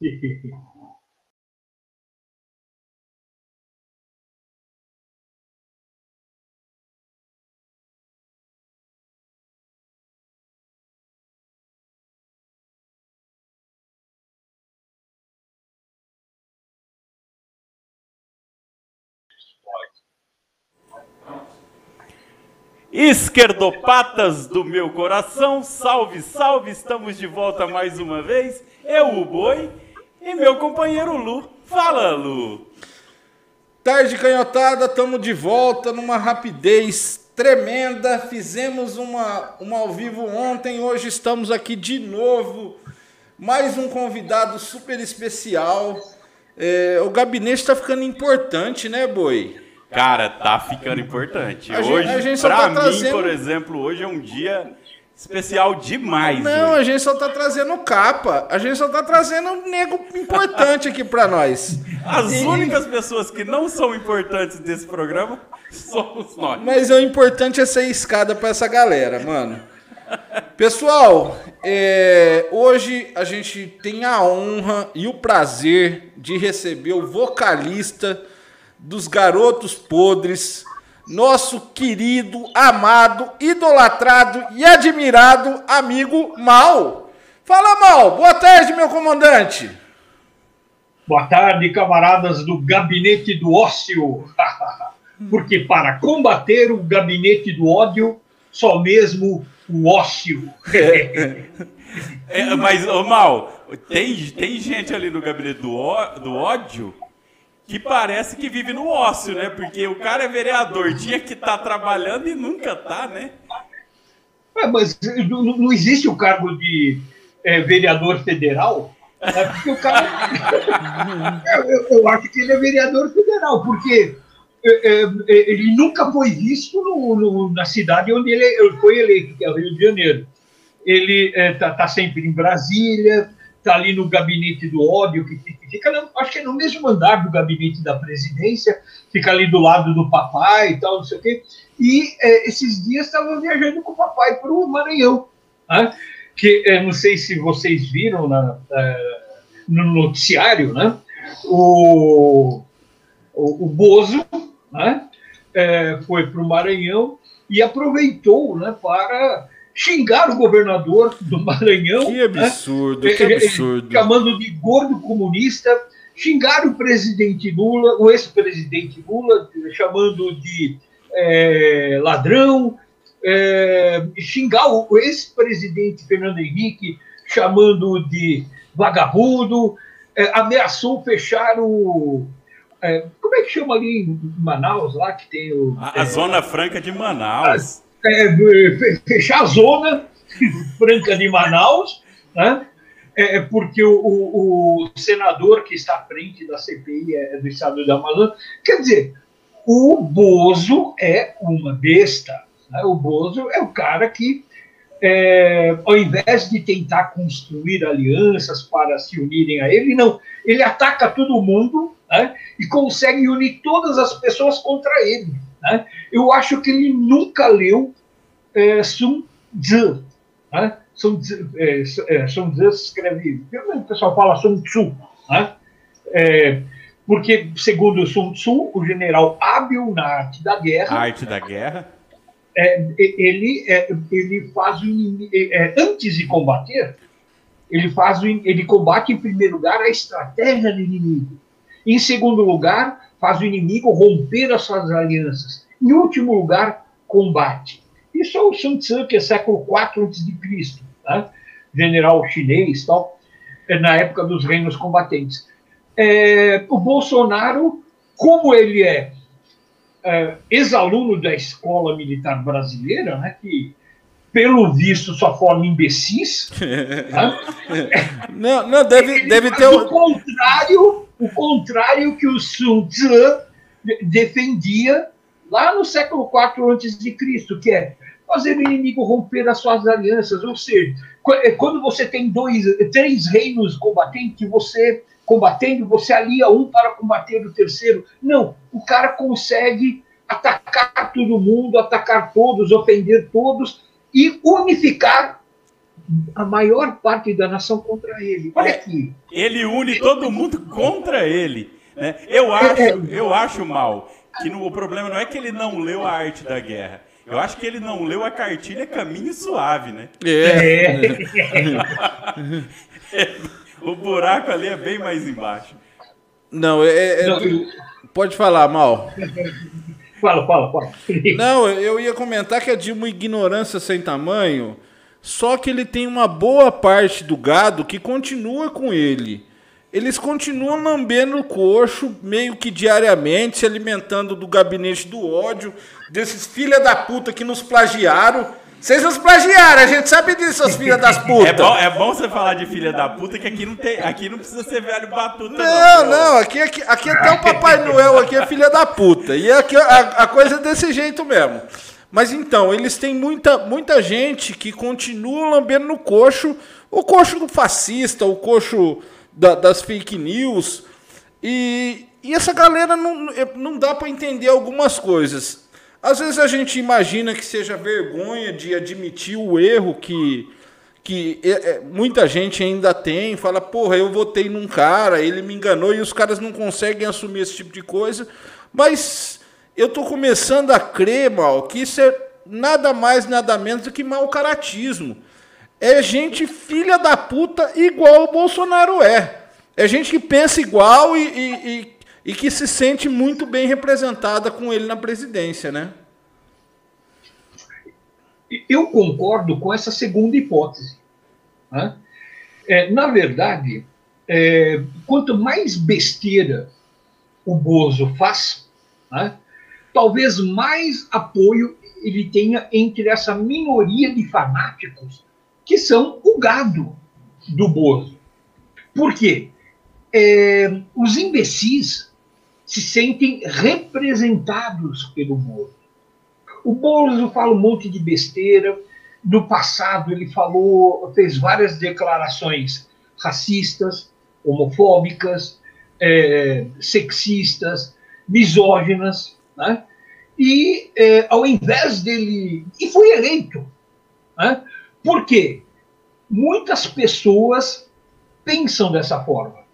Sí, sí, sí. Esquerdopatas do meu coração, salve, salve, estamos de volta mais uma vez. Eu, o Boi, e meu companheiro Lu. Fala, Lu. Tarde canhotada, estamos de volta numa rapidez tremenda. Fizemos uma, uma ao vivo ontem, hoje estamos aqui de novo. Mais um convidado super especial. É, o gabinete está ficando importante, né, Boi? Cara, tá ficando importante. A hoje, a gente pra tá mim, trazendo... por exemplo, hoje é um dia especial demais. Não, hoje. a gente só tá trazendo capa. A gente só tá trazendo um nego importante aqui para nós. As E- únicas pessoas que não são importantes desse programa somos nós. Mas o importante é ser escada para essa galera, mano. Pessoal, é, hoje a gente tem a honra e o prazer de receber o vocalista dos Garotos Podres, nosso querido, amado, idolatrado e admirado amigo Mal. Fala, Mal. Boa tarde, meu comandante. Boa tarde, camaradas do Gabinete do Ócio. Porque para combater o gabinete do ódio, só mesmo o ócio. É, mas, ô Mal, tem, tem gente ali no gabinete do, ó- do ódio que parece que vive no ócio, né? Porque o cara é vereador, tinha que estar trabalhando e nunca tá, né? É, mas não, não existe o cargo de é, vereador federal? É porque o cara. eu, eu- acho que ele é vereador federal, porque é, é, ele nunca foi visto no- no- na cidade onde ele, ele foi eleito, que é o Rio de Janeiro. Ele está sempre em Brasília, está ali no gabinete do ódio, que fica- acho que é no mesmo andar do gabinete da presidência, fica ali do lado do papai e tal, não sei o quê. E é, esses dias estava viajando com o papai para o Maranhão, né? que é, não sei se vocês viram na- é, no noticiário, né? o, o, o Bozo né? é, foi para o Maranhão e aproveitou né, para xingar o governador do Maranhão. Que né? absurdo, que Eh, eh, absurdo. chamando de gordo comunista, xingar o presidente Lula, o ex-presidente Lula, chamando de eh, ladrão, eh, xingar o ex-presidente Fernando Henrique, chamando de vagabundo, eh, ameaçou fechar o. eh, como é que chama ali em Manaus, lá que tem o. A, a Zona Franca de Manaus. É, fe- fechar a zona franca de Manaus, né? É, porque o, o- o senador que está à frente da CPI é do estado da Amazônia. Quer dizer, o Bozo é uma besta. né? O Bozo é o cara que, é, ao invés de tentar construir alianças para se unirem a ele, não. Ele ataca todo mundo né? e consegue unir todas as pessoas contra ele. Né? Eu acho que ele nunca leu é, Sun Tzu. Né? Sun Tzu, é, é, Sun Tzu se escreve, o pessoal fala Sun Tzu, né? É, porque, segundo Sun Tzu, o general hábil na arte da guerra, Arte da guerra. é, ele, é, ele faz o inimigo, é, antes de combater, ele faz o in- ele combate em primeiro lugar a estratégia do inimigo. Em segundo lugar, faz o inimigo romper as suas alianças. Em último lugar, combate. Isso é o Sun Tzu, que é século IV a.C., tá? general chinês, tal, é, na época dos reinos combatentes. É, o Bolsonaro, como ele é é, ex-aluno da escola militar brasileira, né, que pelo visto só forma imbecis, tá? Não, não, deve, Ele deve ter. o o- contrário, o contrário que o Sun Tzu de- defendia lá no século IV a.C., que é fazer o inimigo romper as suas alianças, ou seja, é, quando você tem dois, três reinos combatentes, você combatendo, você alia um para combater o terceiro. Não, o cara consegue atacar todo mundo, atacar todos, ofender todos e unificar a maior parte da nação contra ele. Olha é, aqui. Ele une todo mundo contra ele. Né? Eu, acho, eu acho mal que no, o problema não é que ele não leu a arte da guerra. Eu acho que ele não leu a cartilha Caminho Suave, né? É. o buraco ali é bem mais embaixo. Não, é. é não, eu... Pode falar, Mal. Fala, fala, fala. Não, eu ia comentar que é de uma ignorância sem tamanho, só que ele tem uma boa parte do gado que continua com ele. Eles continuam lambendo o coxo meio que diariamente, se alimentando do gabinete do ódio, desses filha da puta que nos plagiaram. Vocês nos plagiaram, a gente sabe disso, seus filha das putas. É bom, é bom você falar de filha da puta, que aqui não, tem, aqui não precisa ser velho batuta, não. Não, não, aqui, aqui, aqui até o Papai Noel aqui é filha da puta. E aqui a, a coisa é desse jeito mesmo. Mas então, eles têm muita, muita gente que continua lambendo no coxo, o coxo do fascista, o coxo da, das fake news. E, e essa galera não, não dá para entender algumas coisas. Às vezes a gente imagina que seja vergonha de admitir o erro que, que é, é, muita gente ainda tem, fala, porra, eu votei num cara, ele me enganou e os caras não conseguem assumir esse tipo de coisa. Mas eu tô começando a crer, mal, que isso é nada mais, nada menos do que mau caratismo. É gente filha da puta igual o Bolsonaro é. É gente que pensa igual e, e, e, e que se sente muito bem representada com ele na presidência, né? Eu concordo com essa segunda hipótese. Né? É, na verdade, é, quanto mais besteira o Bozo faz, né, talvez mais apoio ele tenha entre essa minoria de fanáticos que são o gado do Bozo. Por quê? É, os imbecis se sentem representados pelo Bozo. O Bozo fala um monte de besteira. No passado, ele falou, fez várias declarações racistas, homofóbicas, é, sexistas, misóginas, né? E é, ao invés dele. E foi eleito. Né? Por quê? Muitas pessoas pensam dessa forma.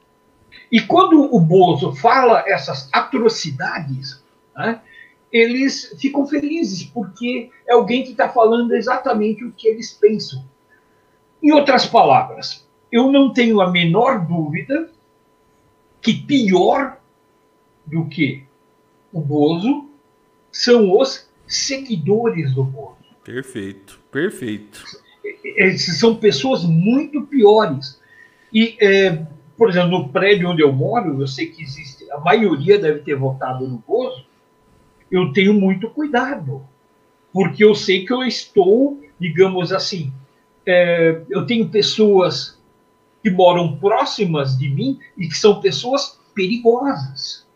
E quando o Bozo fala essas atrocidades, né, eles ficam felizes, porque é alguém que está falando exatamente o que eles pensam. Em outras palavras, eu não tenho a menor dúvida que pior do que o Bozo são os seguidores do Bozo. Perfeito, perfeito. Esses são pessoas muito piores. E, é, por exemplo, no prédio onde eu moro, eu sei que existe, a maioria deve ter votado no Bozo, eu tenho muito cuidado, porque eu sei que eu estou, digamos assim, é, eu tenho pessoas que moram próximas de mim e que são pessoas perigosas.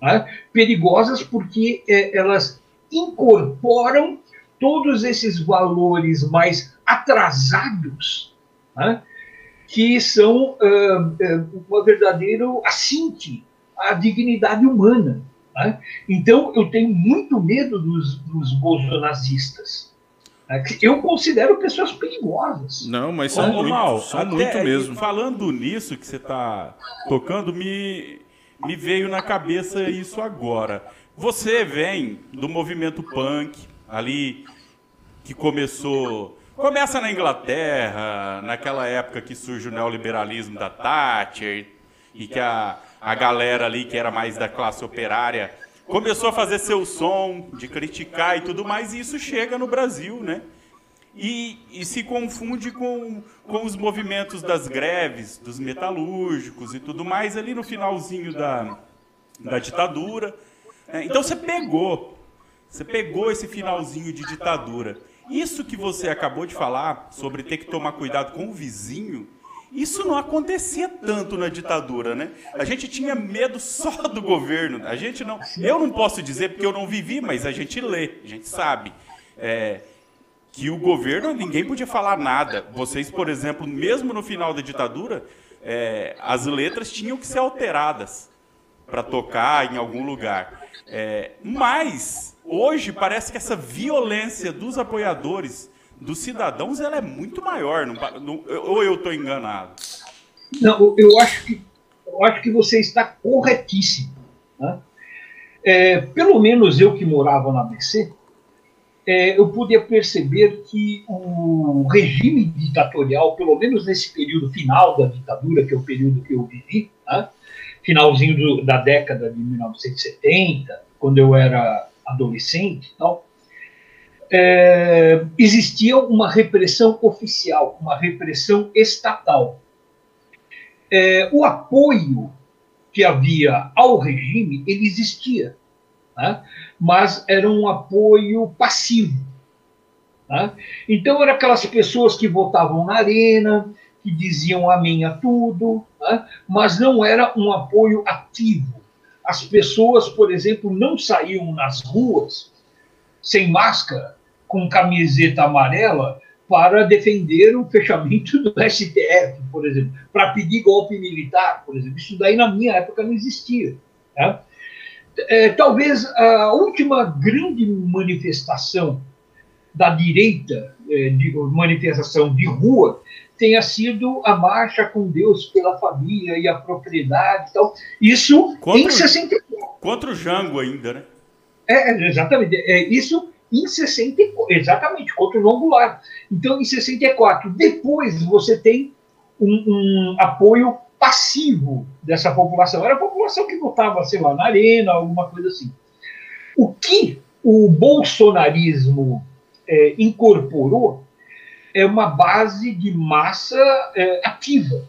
Né? Perigosas porque é, elas incorporam todos esses valores mais atrasados, né, que são uh, uh, uma verdadeiro assinte à dignidade humana. Né? Então, eu tenho muito medo dos, dos bolsonaristas. Né? Eu considero pessoas perigosas. Não, mas são, muito, mal, são muito mesmo. Falando nisso que você está tocando, me, me veio na cabeça isso agora. Você vem do movimento punk, ali que começou. Começa na Inglaterra, naquela época que surge o neoliberalismo da Thatcher, e que a, a galera ali que era mais da classe operária começou a fazer seu som, de criticar e tudo mais, e isso chega no Brasil, né? E, e, se confunde com, com os movimentos das greves, dos metalúrgicos e tudo mais, ali no finalzinho da, da ditadura. É, então você pegou você pegou esse finalzinho de ditadura. Isso que você acabou de falar sobre ter que tomar cuidado com o vizinho, isso não acontecia tanto na ditadura, né? A gente tinha medo só do governo. A gente não. Eu não posso dizer porque eu não vivi, mas a gente lê, a gente sabe. É, que o governo, ninguém podia falar nada. Vocês, por exemplo, mesmo no final da ditadura, é, as letras tinham que ser alteradas para tocar em algum lugar. É, mas Hoje parece que essa violência dos apoiadores dos cidadãos ela é muito maior. Não, não, ou eu estou enganado? Não, eu acho que, eu acho que você está corretíssimo. Né? É, pelo menos eu que morava na ABC, é, eu podia perceber que o regime ditatorial, pelo menos nesse período final da ditadura, que é o período que eu vivi, né? finalzinho do, da década de 1970, quando eu era adolescente, tal, é, existia uma repressão oficial, uma repressão estatal. É, o apoio que havia ao regime, ele existia, né? Mas era um apoio passivo. Né? Então, eram aquelas pessoas que votavam na arena, que diziam amém a tudo, né? mas não era um apoio ativo. As pessoas, por exemplo, não saíam nas ruas sem máscara com camiseta amarela para defender o fechamento do STF, por exemplo, para pedir golpe militar, por exemplo. Isso daí na minha época não existia. Né? É, talvez a última grande manifestação da direita, é, de, manifestação de rua, tenha sido a marcha com Deus pela família e a propriedade e tal. Isso contra em 64. Contra o Jango ainda, né? É, exatamente. É, isso em 64, exatamente, contra o João Goulart. Então, em 64, depois você tem um, um, apoio passivo dessa população. Era a população que votava, sei lá, na arena, alguma coisa assim. O que o bolsonarismo é, incorporou é uma base de massa é, ativa.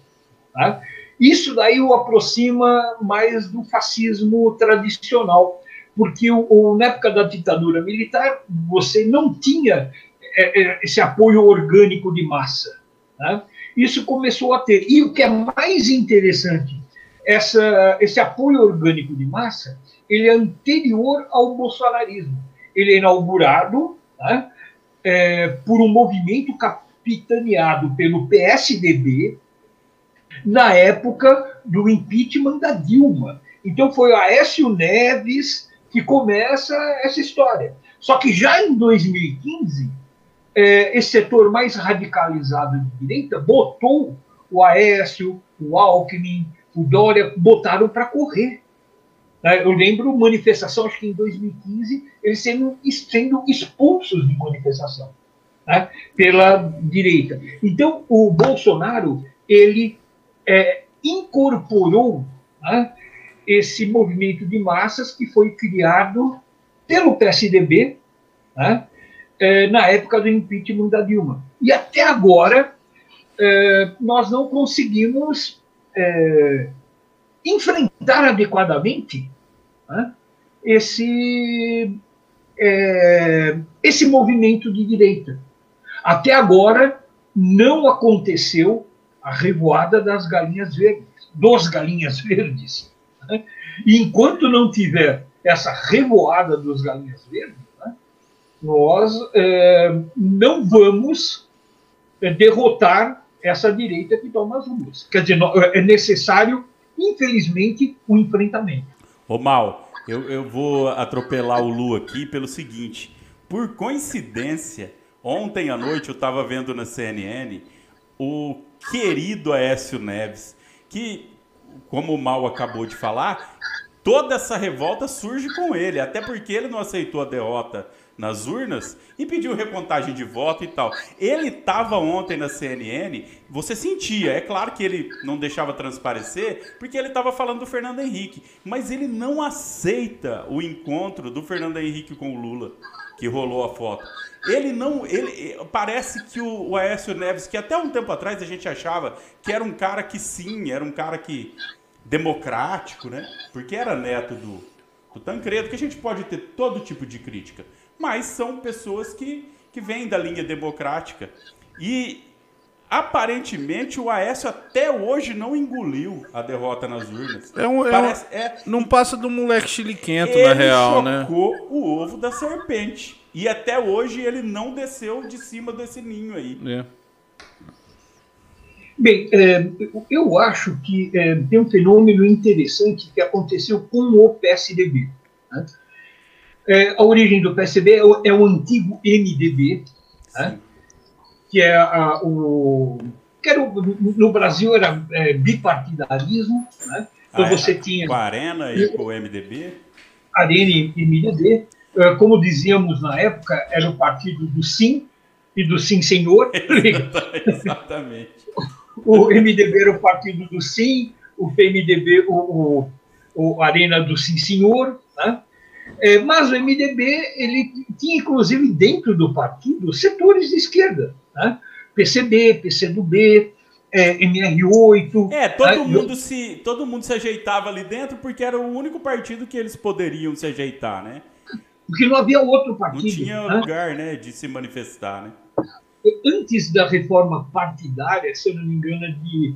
Tá? Isso daí o aproxima mais do fascismo tradicional porque o, o, na época da ditadura militar você não tinha é, é, esse apoio orgânico de massa. Né? Isso começou a ter. E o que é mais interessante, essa, esse apoio orgânico de massa, ele é anterior ao bolsonarismo. Ele é inaugurado né, é, por um movimento capitaneado pelo PSDB na época do impeachment da Dilma. Então foi Aécio Neves, que começa essa história. Só que já em 2015, é, esse setor mais radicalizado de direita botou o Aécio, o Alckmin, o Dória, botaram para correr. Né? Eu lembro manifestação, acho que em 2015, eles sendo, sendo expulsos de manifestação né? pela direita. Então, o Bolsonaro, ele é, incorporou né? esse movimento de massas que foi criado pelo PSDB né, é, na época do impeachment da Dilma. E até agora é, nós não conseguimos é, enfrentar adequadamente né, esse, é, esse movimento de direita. Até agora não aconteceu a revoada das galinhas verdes, dos galinhas verdes. Né? E enquanto não tiver essa revoada dos galinhas verdes, nós é, não vamos é, derrotar essa direita que toma as ruas. Quer dizer, é necessário, infelizmente, o um enfrentamento. Ô Mal, eu, eu vou atropelar o Lu aqui pelo seguinte. Por coincidência, ontem à noite eu estava vendo na CNN o querido Aécio Neves, que como o Mal acabou de falar, toda essa revolta surge com ele, até porque ele não aceitou a derrota nas urnas e pediu recontagem de voto e tal. Ele estava ontem na CNN, você sentia, é claro que ele não deixava transparecer, porque ele estava falando do Fernando Henrique, mas ele não aceita o encontro do Fernando Henrique com o Lula, que rolou a foto. Ele não. Ele, parece que o, o Aécio Neves, que até um tempo atrás a gente achava que era um cara que sim, era um cara que. democrático, né? Porque era neto do, do Tancredo, que a gente pode ter todo tipo de crítica. Mas são pessoas que, que vêm da linha democrática. E aparentemente o Aécio até hoje não engoliu a derrota nas urnas. É um, Parece, é, é não passa do moleque chiliquento, na real, né? Ele o ovo da serpente. E até hoje ele não desceu de cima desse ninho aí. É. Bem, é, eu acho que é, tem um fenômeno interessante que aconteceu com o PSDB. Né? É, a origem do PSDB é o, é o antigo MDB, né? que é a, o que era no Brasil era é, bipartidarismo, né? Então você tinha com a Arena e com o MDB, Arena e MDB, é, como dizíamos na época, era o partido do sim e do sim senhor. Exatamente. o MDB era o partido do sim, o PMDB o, o, o Arena do sim senhor, né? É, mas o MDB ele tinha inclusive dentro do partido setores de esquerda, né? PCB, PCdoB, é, MR8. É, todo, né? mundo se, todo mundo se ajeitava ali dentro porque era o único partido que eles poderiam se ajeitar, né? Porque não havia outro partido. Não tinha né? lugar né, de se manifestar, né? Antes da reforma partidária, se eu não me engano, é de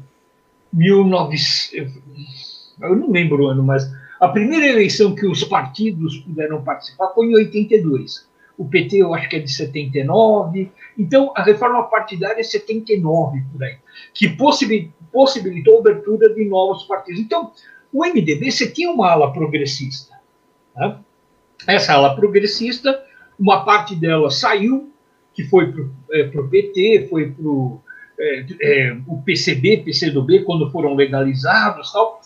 1900. Eu não lembro o ano, mas a primeira eleição que os partidos puderam participar foi em 82 o PT eu acho que é de 79. Então, a reforma partidária é 79 por aí, que possibilitou a abertura de novos partidos. Então, o MDB, você tinha uma ala progressista. Né? Essa ala progressista, uma parte dela saiu, que foi para o é, PT, foi para é, é, o PCB, PCdoB, quando foram legalizados tal.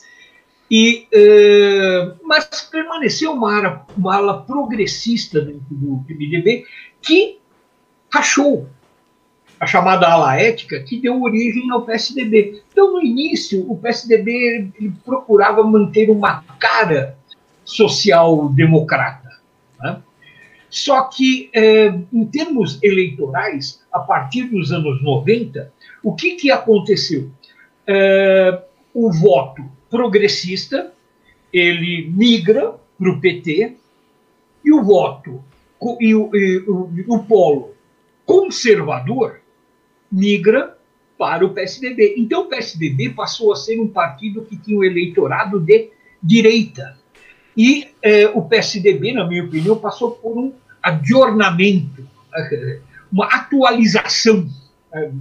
E, uh, mas permaneceu uma ala, uma ala progressista dentro do MDB que rachou a chamada ala ética que deu origem ao PSDB. Então, no início, o PSDB procurava manter uma cara social-democrata. Né? Só que, eh, em termos eleitorais, a partir dos anos 90, o que, que aconteceu? Eh, o voto progressista, ele migra para o PT, e o voto, e o, e o, o polo conservador migra para o PSDB. Então, o PSDB passou a ser um partido que tinha um eleitorado de direita. E eh, o PSDB, na minha opinião, passou por um adornamento, uma atualização, eh,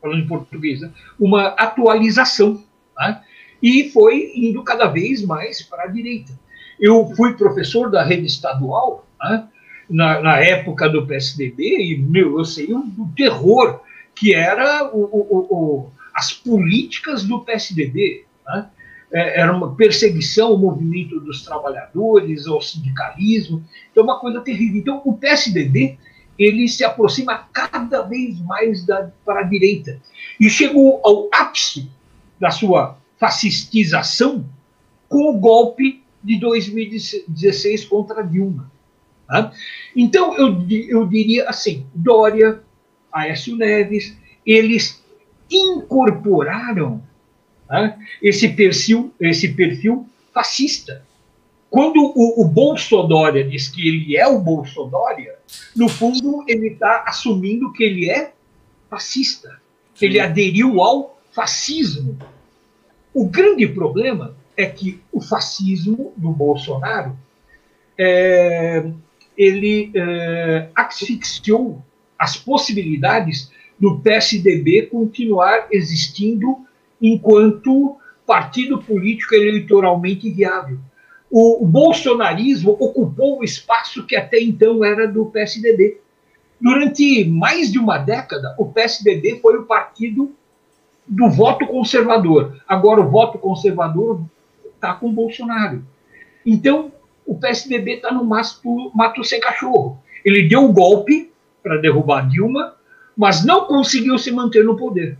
falando em português, né? uma atualização. Né? E foi indo cada vez mais para a direita. Eu fui professor da rede estadual né, na, na, época do PSDB e meu, eu sei o, o terror que era o, o, as políticas do PSDB. Né? É, era uma perseguição ao movimento dos trabalhadores, ao sindicalismo, então uma coisa terrível. Então o PSDB ele se aproxima cada vez mais da, para a direita e chegou ao ápice da sua fascistização com o golpe de 2016 contra Dilma. Tá? Então, eu, eu diria assim: Dória, Aécio Neves, eles incorporaram tá? esse, perfil, esse perfil fascista. Quando o, o Bolsonaro diz que ele é o Bolsonaro, no fundo ele está assumindo que ele é fascista, que ele aderiu ao fascismo. O grande problema é que o fascismo do Bolsonaro é, ele é, asfixiou as possibilidades do PSDB continuar existindo enquanto partido político eleitoralmente viável. O, bolsonarismo ocupou o espaço que até então era do PSDB. Durante mais de uma década, o PSDB foi o partido do voto conservador. Agora, o voto conservador está com o Bolsonaro. Então, o PSDB está no mato, mato sem cachorro. Ele deu um golpe para derrubar Dilma, mas não conseguiu se manter no poder.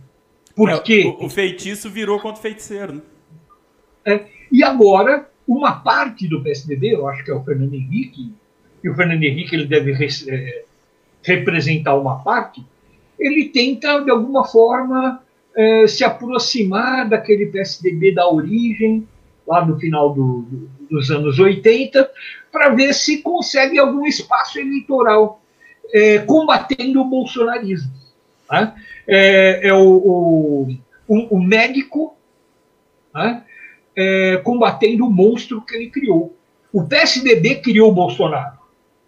Porque é, o, o, feitiço virou contra o feiticeiro. Né? É, e agora, uma parte do PSDB, eu acho que é o Fernando Henrique, e o Fernando Henrique ele deve re, é, representar uma parte, ele tenta, de alguma forma, é, se aproximar daquele PSDB da origem, lá no final do, do, dos anos 80, para ver se consegue algum espaço eleitoral é, combatendo o bolsonarismo. Né? É, é, o, o, o, o médico né? É, combatendo o monstro que ele criou. O PSDB criou o Bolsonaro,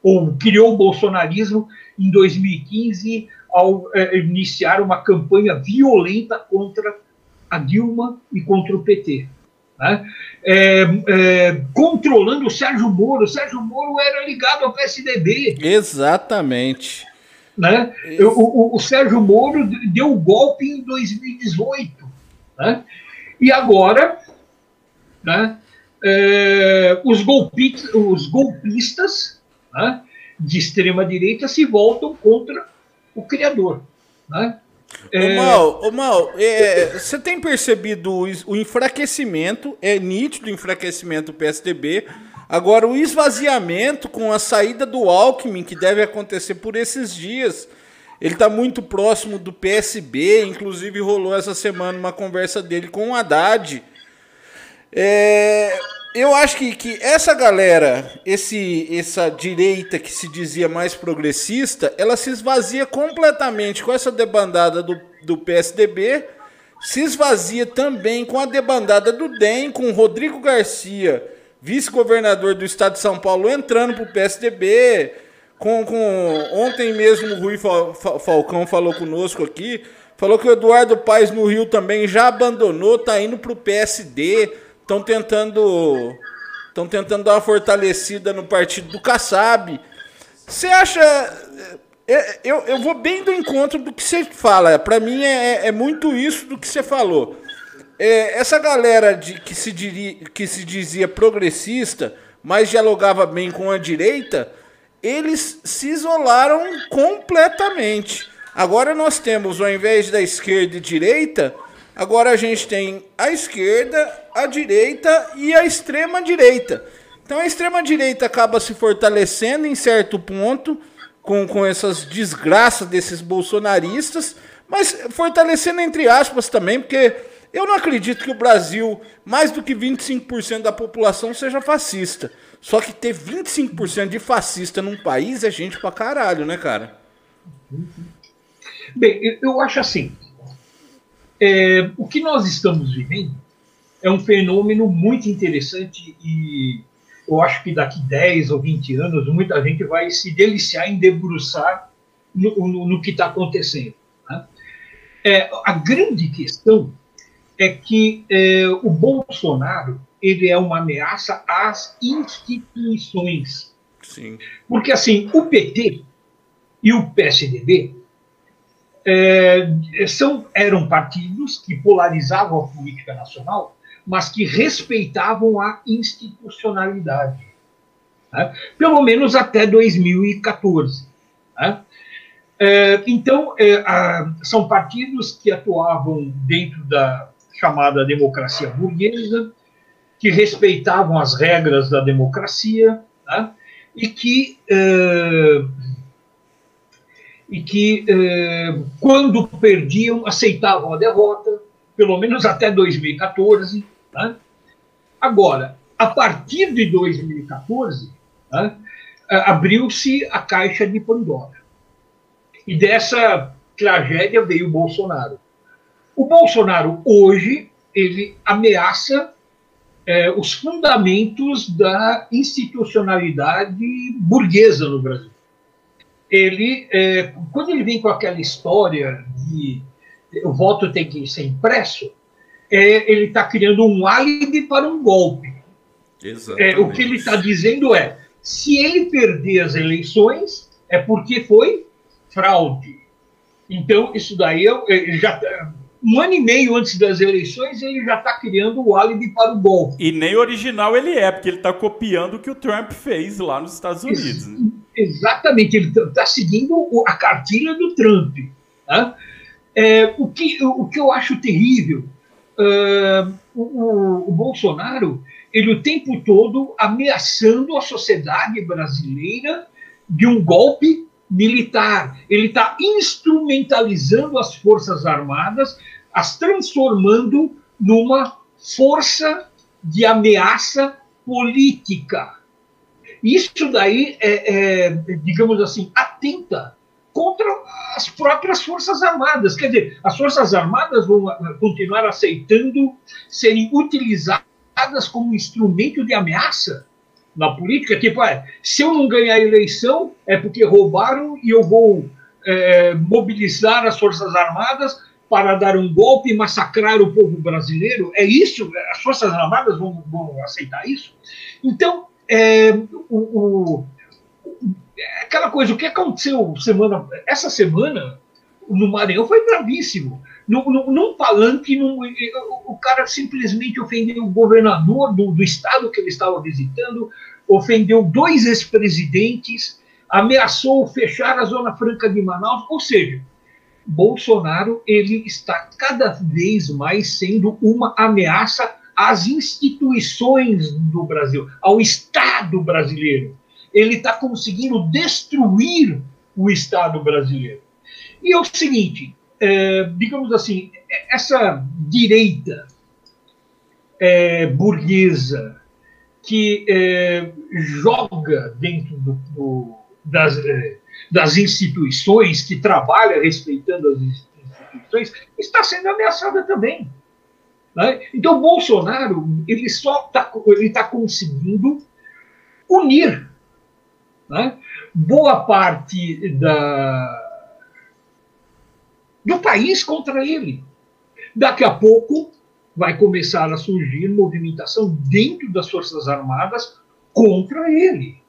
ou criou o bolsonarismo em 2015 ao é, iniciar uma campanha violenta contra a Dilma e contra o PT. Né? É, é, controlando o Sérgio Moro. O Sérgio Moro era ligado ao PSDB. Exatamente. Né? O, o, o, Sérgio Moro deu o golpe em 2018. Né? E agora, né, é, os, golpistas, os golpistas né, de extrema-direita se voltam contra o Criador. Né? É... Ô Mal, ô Mal é, você tem percebido o, o enfraquecimento, é nítido o enfraquecimento do PSDB, agora o esvaziamento com a saída do Alckmin, que deve acontecer por esses dias, ele está muito próximo do PSB, inclusive rolou essa semana uma conversa dele com o Haddad. É, eu acho que, que essa galera, esse, essa direita que se dizia mais progressista, ela se esvazia completamente com essa debandada do, do PSDB, se esvazia também com a debandada do DEM, com Rodrigo Garcia, vice-governador do estado de São Paulo, entrando para o PSDB. Com, com, ontem mesmo o Rui Falcão falou conosco aqui, falou que o Eduardo Paes no Rio também já abandonou, tá indo para o PSD estão tentando estão tentando dar uma fortalecida no partido do Kassab. Você acha é, é, eu, eu vou bem do encontro do que você fala. Para mim é, é muito isso do que você falou. É, essa galera de, que, se diria, que se dizia progressista, mas dialogava bem com a direita, eles se isolaram completamente. Agora nós temos, ao invés da esquerda e direita, Agora a gente tem a esquerda, a direita e a extrema direita. Então a extrema direita acaba se fortalecendo em certo ponto com, com essas desgraças desses bolsonaristas, mas fortalecendo entre aspas também, porque eu não acredito que o Brasil, mais do que 25% da população, seja fascista. Só que ter 25% de fascista num país é gente pra caralho, né, cara? Bem, eu acho assim. É, o que nós estamos vivendo é um fenômeno muito interessante e eu acho que daqui 10 ou 20 anos muita gente vai se deliciar em debruçar no, no, no que está acontecendo. Né? É, a grande questão é que é, o Bolsonaro ele é uma ameaça às instituições. Sim. Porque assim, o PT e o PSDB é, são, eram partidos que polarizavam a política nacional, mas que respeitavam a institucionalidade. Né? Pelo menos até 2014. Né? É, então, é, a, são partidos que atuavam dentro da chamada democracia burguesa, que respeitavam as regras da democracia né? e que é, e que, eh, quando perdiam, aceitavam a derrota, pelo menos até 2014. Né? Agora, a partir de 2014, né, abriu-se a caixa de Pandora. E dessa tragédia veio o Bolsonaro. O Bolsonaro, hoje, ele ameaça eh, os fundamentos da institucionalidade burguesa no Brasil ele, é, quando ele vem com aquela história de o voto tem que ser impresso, é, ele está criando um álibi para um golpe. É, o que ele está dizendo é: se ele perder as eleições, é porque foi fraude. Então, isso daí é, já tá, um ano e meio antes das eleições, ele já está criando o álibi para o golpe. E nem original ele é, porque ele está copiando o que o Trump fez lá nos Estados Unidos. Né? Exatamente, ele está tá seguindo a cartilha do Trump. Tá? É, o, que, o que eu acho terrível, uh, o, o Bolsonaro, ele o tempo todo ameaçando a sociedade brasileira de um golpe militar. Ele está instrumentalizando as Forças Armadas, as transformando numa força de ameaça política. Isso daí é, é, digamos assim, atenta contra as próprias Forças Armadas. Quer dizer, as Forças Armadas vão continuar aceitando serem utilizadas como instrumento de ameaça na política, tipo, é, se eu não ganhar a eleição é porque roubaram e eu vou é, mobilizar as Forças Armadas para dar um golpe e massacrar o povo brasileiro. É isso? As Forças Armadas vão, vão aceitar isso? Então, é, o, o, aquela coisa, o que aconteceu semana, essa semana no Maranhão foi gravíssimo. Num palanque, num, o cara simplesmente ofendeu o governador do, do estado que ele estava visitando, ofendeu dois ex-presidentes, ameaçou fechar a Zona Franca de Manaus, ou seja, Bolsonaro ele está cada vez mais sendo uma ameaça às instituições do Brasil, ao Estado brasileiro. Ele está conseguindo destruir o Estado brasileiro. E é o seguinte, é, digamos assim, essa direita é, burguesa que é, joga dentro do, do, das, é, das instituições, que trabalha respeitando as instituições, está sendo ameaçada também. Né? Então, Bolsonaro ele só está ele tá conseguindo unir né? boa parte da, do país contra ele. Daqui a pouco vai começar a surgir movimentação dentro das Forças Armadas contra ele.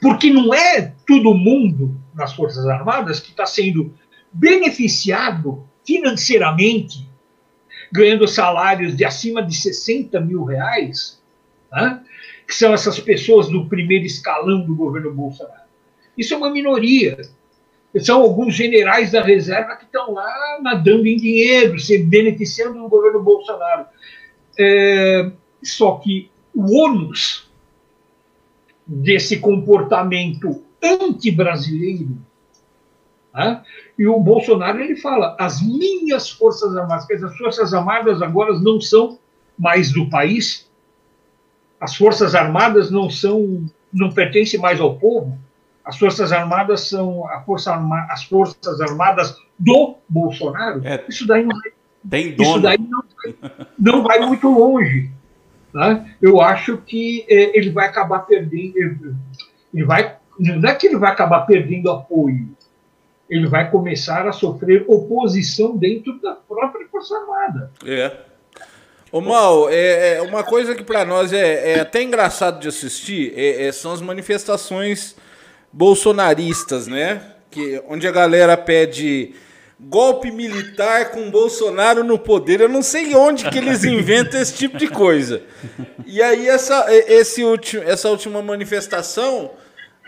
Porque não é todo mundo nas Forças Armadas que está sendo beneficiado financeiramente, ganhando salários de acima de 60 mil reais, né? que são essas pessoas do primeiro escalão do governo Bolsonaro. Isso é uma minoria são alguns generais da reserva que estão lá nadando em dinheiro, se beneficiando do governo Bolsonaro. É, só que o ônus desse comportamento anti-brasileiro, né? E o Bolsonaro ele fala: as minhas forças armadas, quer dizer, as forças armadas agora não são mais do país, as forças armadas não são, não pertencem mais ao povo, as Forças Armadas são Força Arma, as Forças Armadas do Bolsonaro, é, isso daí, não, isso daí não, não vai muito longe. Né? Eu acho que é, ele vai acabar perdendo. Ele vai, não é que ele vai acabar perdendo apoio, ele vai começar a sofrer oposição dentro da própria Força Armada. É. Ô Mal, é, é uma coisa que para nós é, é, até engraçado de assistir é, é, são as manifestações bolsonaristas, né? Que, onde a galera pede golpe militar com Bolsonaro no poder. Eu não sei onde que eles inventam esse tipo de coisa. E aí essa, esse último, essa última manifestação,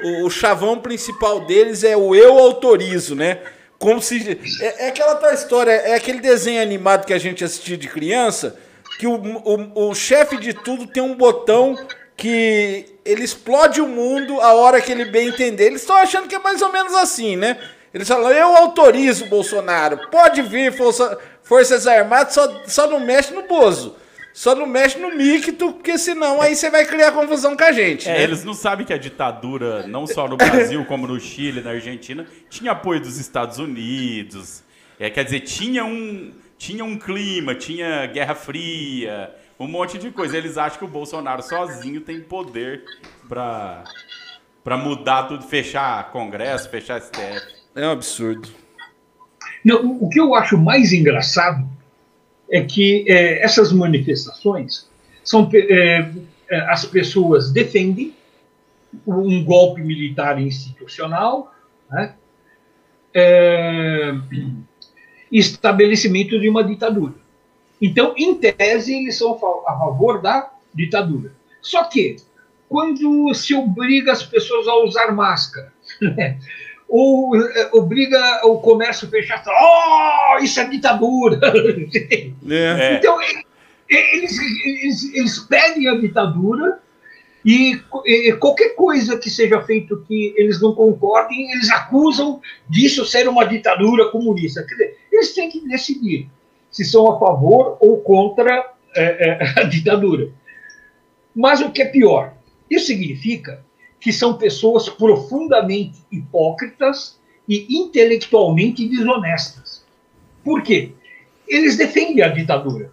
o, o chavão principal deles é o eu autorizo, né? Como se é, é aquela tua história, é aquele desenho animado que a gente assistia de criança, que o, o, o chefe de tudo tem um botão que ele explode o mundo a hora que ele bem entender. Eles estão achando que é mais ou menos assim, né? Eles falam, eu autorizo Bolsonaro, pode vir, força, Forças Armadas, só, só não mexe no Bozo. Só não mexe no Micto, porque senão aí você vai criar confusão com a gente. É, né? eles não sabem que a ditadura, não só no Brasil, como no Chile, na Argentina, tinha apoio dos Estados Unidos. É, quer dizer, tinha um, tinha um clima, tinha Guerra Fria, um monte de coisa. Eles acham que o Bolsonaro sozinho tem poder para para mudar tudo, fechar Congresso, fechar STF. É um absurdo. Não, o que eu acho mais engraçado é que é, essas manifestações são é, é, as pessoas defendem um golpe militar institucional, né? é, estabelecimento de uma ditadura. Então, em tese, eles são a favor da ditadura. Só que, quando se obriga as pessoas a usar máscara, né? Ou eh, obriga o comércio a fechar, oh, isso é ditadura. É. Então, eles, eles, eles pedem a ditadura e, e, qualquer coisa que seja feito que eles não concordem, eles acusam disso ser uma ditadura comunista. Quer dizer, eles têm que decidir se são a favor ou contra é, é, a ditadura. Mas o que é pior, isso significa que são pessoas profundamente hipócritas e intelectualmente desonestas. Por quê? Eles defendem a ditadura,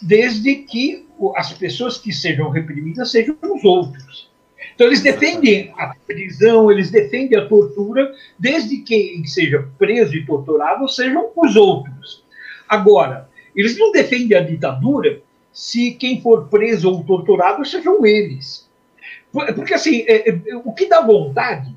desde que as pessoas que sejam reprimidas sejam os outros. Então, eles defendem a prisão, eles defendem a tortura, desde que quem seja preso e torturado sejam os outros. Agora, eles não defendem a ditadura se quem for preso ou torturado sejam eles. Porque, assim, é, é, o que dá vontade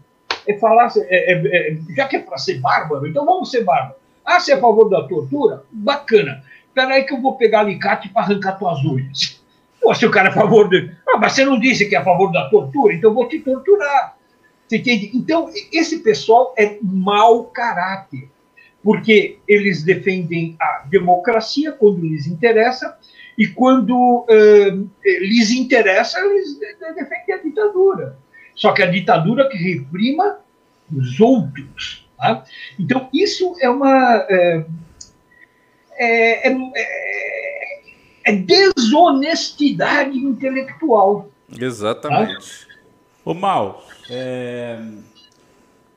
é falar, é, é, é, já que é para ser bárbaro, então vamos ser bárbaro. Ah, você é a favor da tortura? Bacana. Espera aí que eu vou pegar alicate para arrancar tuas unhas. Pô, se o cara é a favor de. Ah, mas você não disse que é a favor da tortura, então eu vou te torturar. Você entende? Então, esse pessoal é mau caráter, porque eles defendem a democracia quando lhes interessa, e quando uh, lhes interessa, eles defendem a ditadura. Só que a ditadura que reprima os outros. Tá? Então, isso é uma. É, é, é, é desonestidade intelectual. Exatamente. Tá? Ô, Mal, é,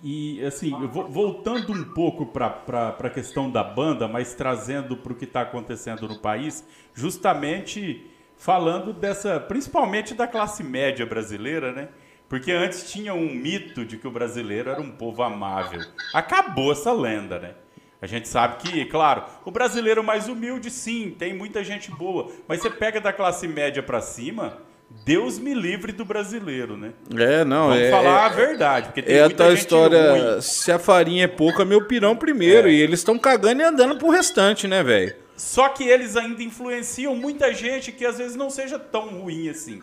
e assim, voltando um pouco para a questão da banda, mas trazendo para o que está acontecendo no país, justamente falando dessa, principalmente da classe média brasileira, né? Porque antes tinha um mito de que o brasileiro era um povo amável. Acabou essa lenda, né? A gente sabe que, claro, o brasileiro mais humilde, sim, tem muita gente boa. Mas você pega da classe média para cima, Deus me livre do brasileiro, né? É, não, Vamos é. falar é, a verdade. Porque tem é muita a tal gente história: ruim. se a farinha é pouca, meu pirão primeiro. É. E eles estão cagando e andando pro restante, né, velho? Só que eles ainda influenciam muita gente que às vezes não seja tão ruim assim.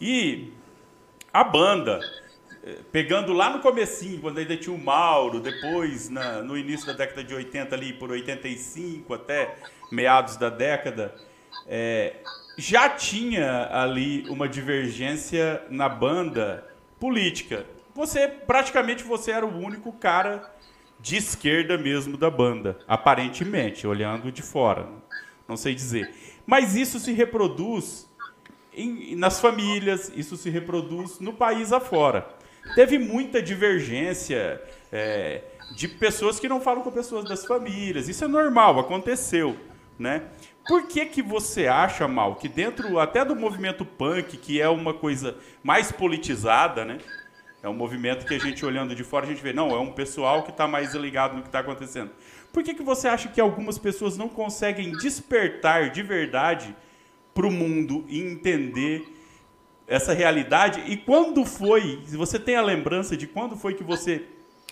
E a banda, eh, pegando lá no comecinho, quando ainda tinha o Mauro, depois na- no início da década de 80 ali, por 85 até meados da década, eh, já tinha ali uma divergência na banda política. Você, praticamente, você era o único cara de esquerda mesmo da banda, aparentemente, olhando de fora. Não sei dizer. Mas isso se reproduz em- nas famílias, isso se reproduz no país afora. Teve muita divergência é, de pessoas que não falam com pessoas das famílias. Isso é normal, aconteceu, né? Por que, que você acha, Mal, que dentro até do movimento punk, que é uma coisa mais politizada, né? É um movimento que a gente olhando de fora, a gente vê, não, é um pessoal que está mais ligado no que está acontecendo. Por que, que você acha que algumas pessoas não conseguem despertar de verdade para o mundo e entender essa realidade? E quando foi, você tem a lembrança de quando foi que você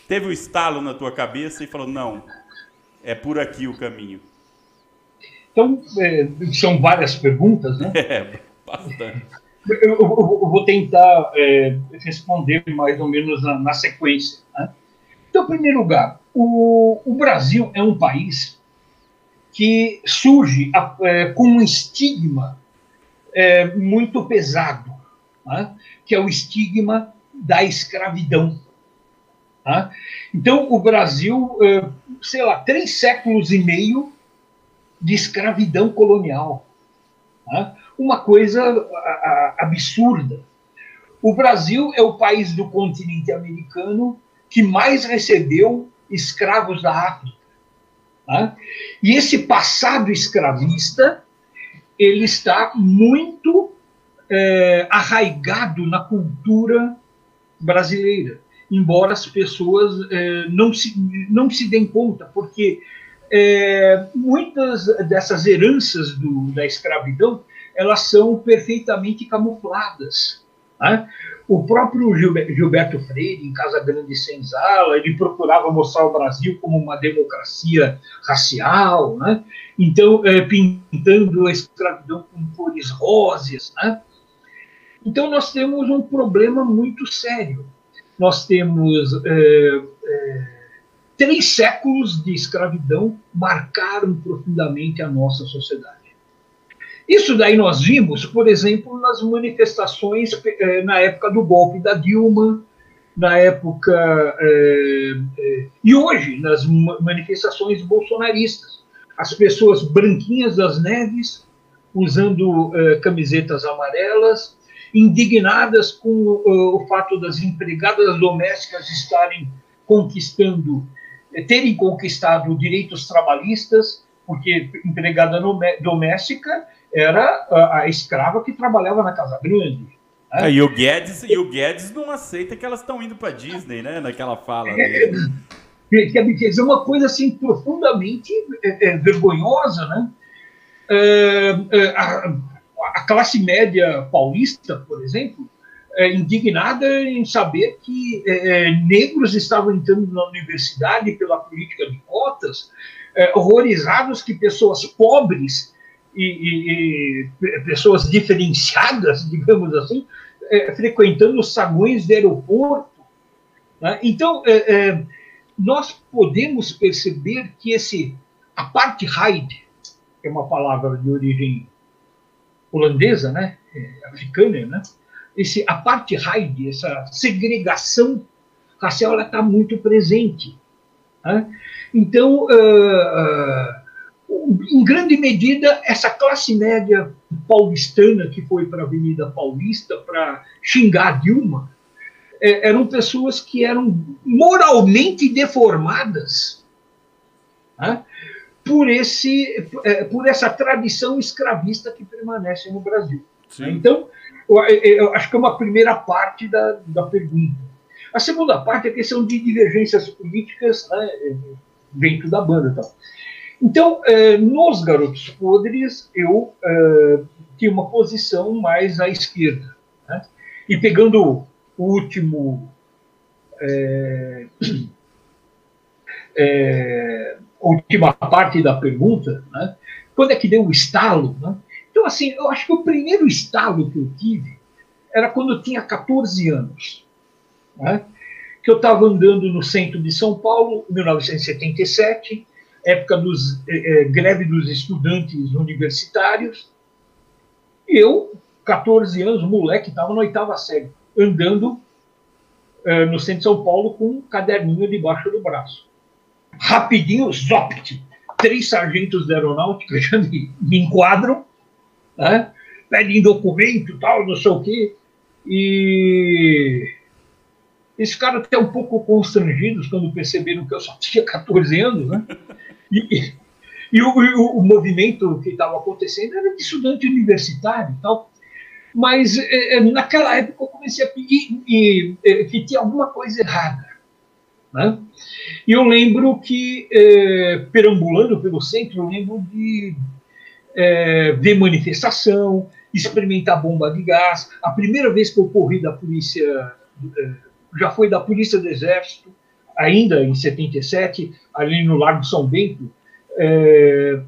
teve o estalo na tua cabeça e falou, não, é por aqui o caminho? Então, é, são várias perguntas, né? É, bastante. Eu, eu- eu vou tentar é, responder mais ou menos na, na sequência. né? Então, em primeiro lugar, o, o Brasil é um país que surge a- é, com um estigma é, muito pesado, né? que é o estigma da escravidão. tá? Então, o Brasil, é, sei lá, três séculos e meio de escravidão colonial. tá? Uma coisa a- a- absurda. O Brasil é o país do continente americano que mais recebeu escravos da África. tá? E esse passado escravista ele está muito é, arraigado na cultura brasileira, embora as pessoas é, não, se, não se deem conta, porque é, muitas dessas heranças do, da escravidão elas são perfeitamente camufladas. né? O próprio Gilber- Gilberto Freire, em Casa Grande e Senzala, ele procurava mostrar o Brasil como uma democracia racial, né? então é, pintando a escravidão com cores rosas. Né? Então nós temos um problema muito sério. Nós temos é, é, três séculos de escravidão marcaram profundamente a nossa sociedade. Isso daí nós vimos, por exemplo, nas manifestações eh, na época do golpe da Dilma, na época. eh, eh, e hoje, nas ma- manifestações bolsonaristas. As pessoas branquinhas das neves, usando camisetas amarelas, indignadas com eh, o fato das empregadas domésticas estarem conquistando, terem conquistado direitos trabalhistas, porque empregada doméstica era a, a escrava que trabalhava na Casa Grande. É, e, o Guedes, e o Guedes não aceita que elas estão indo para Disney, né? Naquela fala. Que- Quer dizer, uma coisa assim profundamente é, é, vergonhosa, né? É, é, a, a classe média paulista, por exemplo, é, indignada em saber que é, negros estavam entrando na universidade pela política de cotas, é, horrorizados que pessoas pobres e, e, e pessoas diferenciadas, digamos assim, é, frequentando os saguões do aeroporto. Né? Então, é, é, nós podemos perceber que esse apartheid, que é uma palavra de origem holandesa, né, africana, né, esse apartheid, essa segregação racial, ela está muito presente. Né? Então, uh, uh, em grande medida, essa classe média paulistana que foi para a Avenida Paulista para xingar Dilma, é, eram pessoas que eram moralmente deformadas né? por, esse, é, por essa tradição escravista que permanece no Brasil. Sim. Então, eu, acho que é uma primeira parte da, da pergunta. A segunda parte é a questão de divergências políticas né, dentro da banda. Tal. Então, eh, nos Garotos Podres, eu eh, tinha uma posição mais à esquerda. Né? E pegando o último. É, é, última parte da pergunta, né? quando é que deu o estalo? Né? Então, assim, eu acho que o primeiro estalo que eu tive era quando eu tinha 14 anos. Né? Que eu estava andando no centro de São Paulo, 1977, época dos eh, greve dos estudantes universitários. E eu, 14 anos, moleque, estava na oitava série, andando eh, no centro de São Paulo com um caderninho debaixo do braço. Rapidinho, zopt, três sargentos da aeronáutica já me, me enquadram né? pedem documento tal, não sei o quê. E esses caras até um pouco constrangidos quando perceberam que eu só tinha 14 anos, né? E, e o, o, o, movimento que estava acontecendo era de estudante universitário e tal. Mas é, naquela época eu comecei a pedir e, e, que tinha alguma coisa errada. Né? E eu lembro que, é, perambulando pelo centro, eu lembro de é, ver manifestação, experimentar bomba de gás. A primeira vez que eu corri da polícia, é, já foi da Polícia do Exército, ainda em 77, ali no Largo São Bento. É,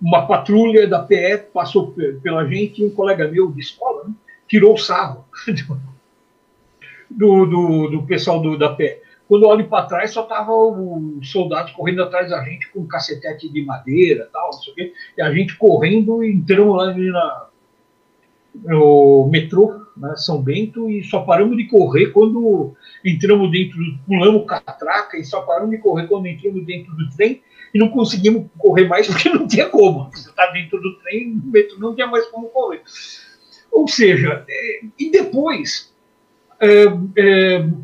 uma patrulha da PE passou pela gente e um colega meu de escola né, tirou o sarro do, do, do pessoal do, da PE. Quando eu olho para trás, só tava os soldados correndo atrás da gente com um cacetete de madeira tal, não sei o quê, e a gente correndo e entramos lá na, no metrô, né, São Bento, e só paramos de correr quando entramos dentro, pulamos catraca e só paramos de correr quando entramos dentro do trem e não conseguimos correr mais porque não tinha como. Você está dentro do trem, no metrô não tinha mais como correr. Ou seja, é, e depois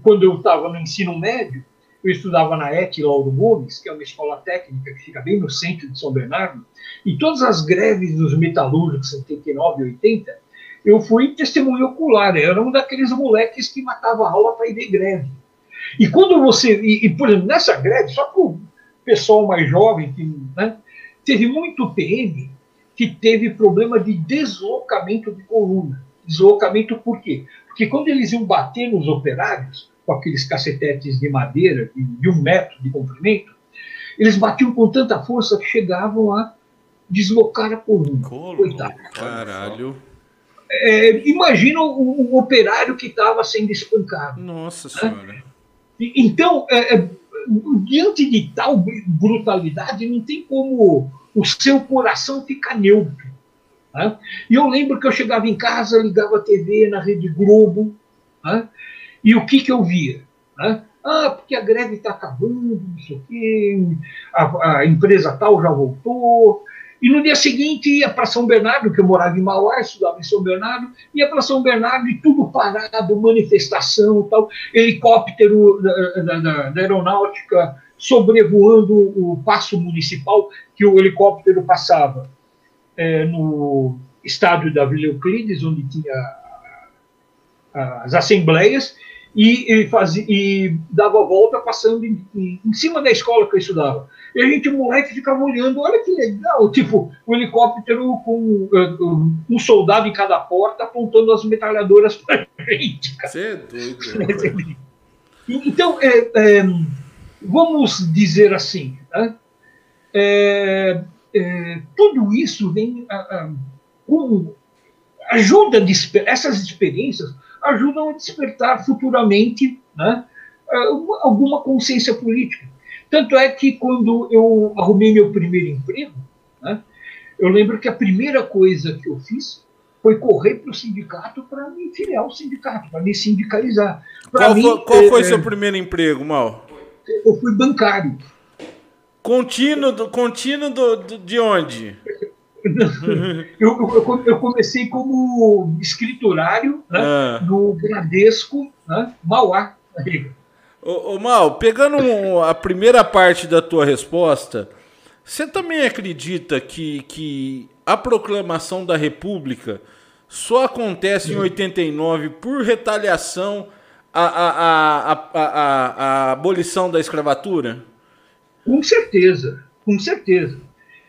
quando eu estava no ensino médio, eu estudava na ET Lauro Gomes, que é uma escola técnica que fica bem no centro de São Bernardo, e todas as greves dos metalúrgicos 79 e 80, eu fui testemunho ocular, eu era um daqueles moleques que matava a aula para ir de greve. E quando você, e, e, por exemplo, nessa greve, só para o pessoal mais jovem, que, né, teve muito PM que teve problema de deslocamento de coluna. Deslocamento por quê? Porque quando eles iam bater nos operários, com aqueles cacetetes de madeira de, de um metro de comprimento, eles batiam com tanta força que chegavam a deslocar a coluna. Colo, Coitado. Caralho. É, imagina o, o, operário que estava sendo espancado. Nossa né? Senhora. Né? Então, é, é, diante de tal brutalidade, não tem como o seu coração ficar neutro. Né? E eu lembro que eu chegava em casa, ligava a TV na Rede Globo, né? e o que, que eu via? Né? Ah, porque a greve está acabando, não sei o quê, a, a, empresa tal já voltou. E no dia seguinte ia para São Bernardo, que eu morava em Mauá, estudava em São Bernardo, ia para São Bernardo e tudo parado, manifestação, tal, helicóptero da, da, da, aeronáutica sobrevoando o passo municipal que o helicóptero passava é, no estádio da Vila Euclides, onde tinha as assembleias, e, e, fazia, e dava a volta passando em, em, em, cima da escola que eu estudava. E a gente, moleque, ficava olhando, olha que legal, tipo, um helicóptero com uh, um soldado em cada porta apontando as metralhadoras para gente. Cara. Você é doido. então, é, é, vamos dizer assim, né? é, é tudo isso vem com ajuda essas experiências ajudam a despertar futuramente né, alguma consciência política. Tanto é que quando eu arrumei meu primeiro emprego, né, eu lembro que a primeira coisa que eu fiz foi correr para o sindicato para me filiar ao sindicato, para me sindicalizar. Qual, mim, foi, qual foi é, seu primeiro emprego, Mal? Eu fui bancário. Contínuo, do, contínuo do, do, de onde? eu, eu, eu, comecei como escriturário né, ah. no Bradesco, né, Mauá. Ô, ô Mal, pegando um, a primeira parte da tua resposta, você também acredita que, que a proclamação da República só acontece em 89 por retaliação à, à, à, à, à abolição da escravatura? Com certeza, com certeza.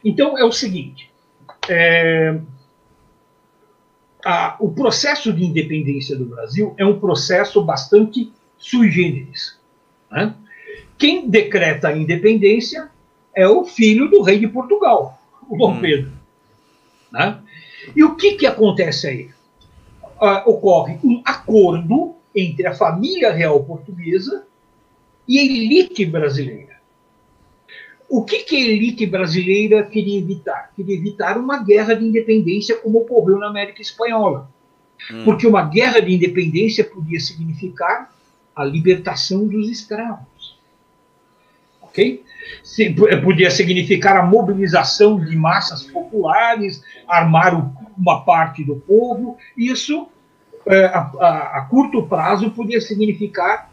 Então é o seguinte: é, a, o processo de independência do Brasil é um processo bastante sui generis. Né? Quem decreta a independência é o filho do rei de Portugal, o Dom hum. Pedro. Né? E o que, que acontece aí? Uh, ocorre um acordo entre a família real portuguesa e a elite brasileira. O que, que a elite brasileira queria evitar? Queria evitar uma guerra de independência como ocorreu na América Espanhola. Hum. Porque uma guerra de independência podia significar a libertação dos escravos. Ok? Se, podia significar a mobilização de massas populares, armar uma parte do povo. Isso, é, a, a, a curto prazo, podia significar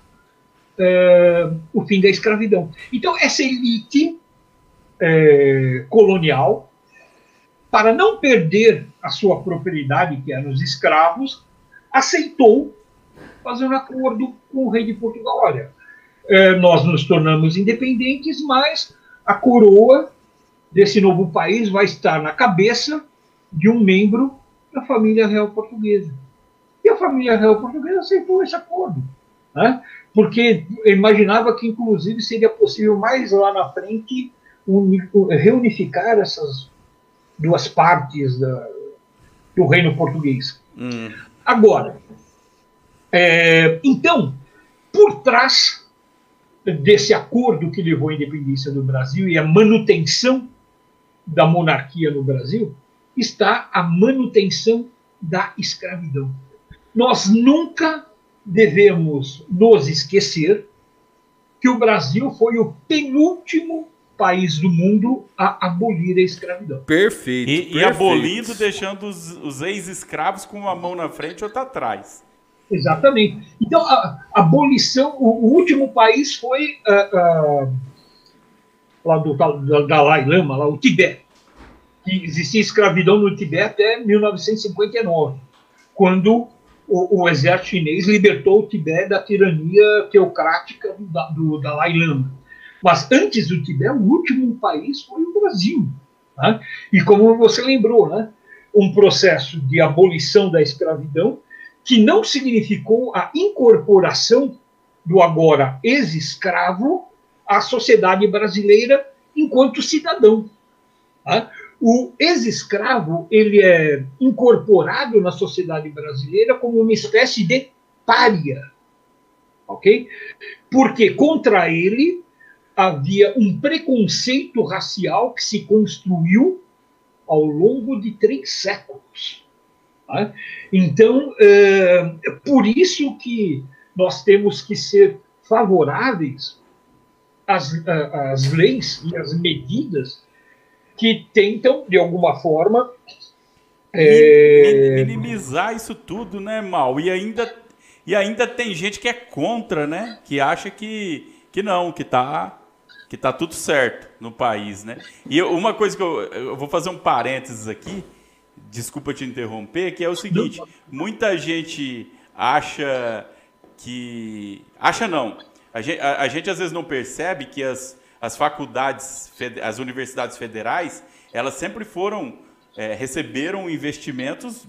é, o fim da escravidão. Então, essa elite é, colonial, para não perder a sua propriedade, que eram os escravos, aceitou fazer um acordo com o rei de Portugal. Olha, é, nós nos tornamos independentes, mas a coroa desse novo país vai estar na cabeça de um membro da família real portuguesa. E a família real portuguesa aceitou esse acordo, né? porque imaginava que, inclusive, seria possível mais lá na frente reunificar essas duas partes da, do reino português. Hum. Agora, é, então, por trás desse acordo que levou à independência do Brasil e a manutenção da monarquia no Brasil, está a manutenção da escravidão. Nós nunca devemos nos esquecer que o Brasil foi o penúltimo país do mundo a abolir a escravidão. Perfeito. E, perfeito. e abolindo, deixando os, os ex-escravos com uma mão na frente e outra atrás. Exatamente. Então, a, a abolição, o, o, último país foi uh, uh, lá do da, Dalai Lama, lá, o Tibete. Que existia escravidão no Tibete até 1959, quando o, o exército chinês libertou o Tibete da tirania teocrática do, do Dalai Lama. Mas antes do Tibete, o último país foi o Brasil. Né? E como você lembrou, né? um processo de abolição da escravidão que não significou a incorporação do agora ex-escravo à sociedade brasileira enquanto cidadão. Né? O ex-escravo ele é incorporado na sociedade brasileira como uma espécie de pária, ok? Porque contra ele havia um preconceito racial que se construiu ao longo de três séculos. Tá? Então, é, por isso que nós temos que ser favoráveis às, às leis e às medidas que tentam, de alguma forma, é... minimizar isso tudo, né, Mal? E ainda, e ainda tem gente que é contra, né? Que acha que, que não, que está que tá tudo certo no país, né? E uma coisa que eu, eu vou fazer um parênteses aqui, desculpa te interromper, que é o seguinte: muita gente acha que. Acha não. A gente, a, a gente às vezes não percebe que as, as faculdades, as universidades federais, elas sempre foram, é, receberam investimentos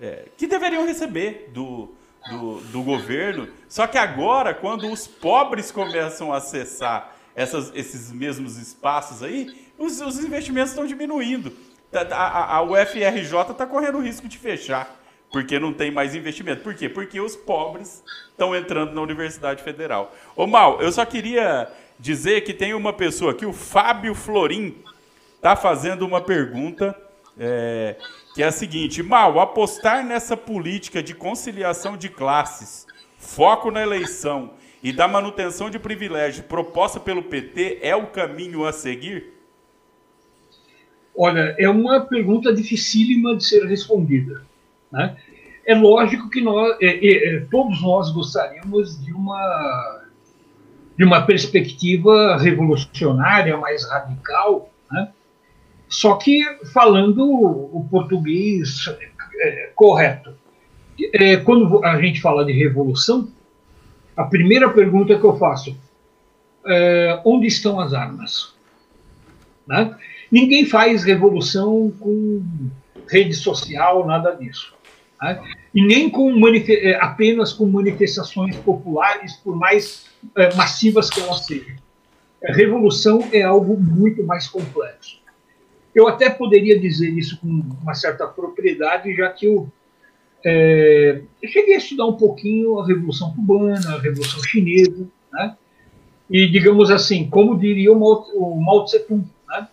é, que deveriam receber do, do, do, governo. Só que agora, quando os pobres começam a acessar essas, esses mesmos espaços aí, os, os investimentos estão diminuindo. A, a, a UFRJ está correndo o risco de fechar, porque não tem mais investimento. Por quê? Porque os pobres estão entrando na Universidade Federal. Ô Mal, eu só queria dizer que tem uma pessoa aqui, o Fábio Florim, está fazendo uma pergunta é, que é a seguinte: Mal, apostar nessa política de conciliação de classes, foco na eleição e da manutenção de privilégios proposta pelo PT é o caminho a seguir? Olha, é uma pergunta dificílima de ser respondida. Né? É lógico que nós, é, é, todos nós gostaríamos de uma, de uma perspectiva revolucionária, mais radical, né? Só que falando o português é, correto. É, quando a gente fala de revolução, a primeira pergunta que eu faço é onde estão as armas? Né? Ninguém faz revolução com rede social, nada disso. Né? E nem com é, apenas com manifestações populares, por mais é, massivas que elas sejam. Revolução é algo muito mais complexo. Eu até poderia dizer isso com uma certa propriedade, já que eu é, eu cheguei a estudar um pouquinho a Revolução Cubana, a Revolução Chinesa, né? e, digamos assim, como diria o Mao, o Mao Tse Tung, né?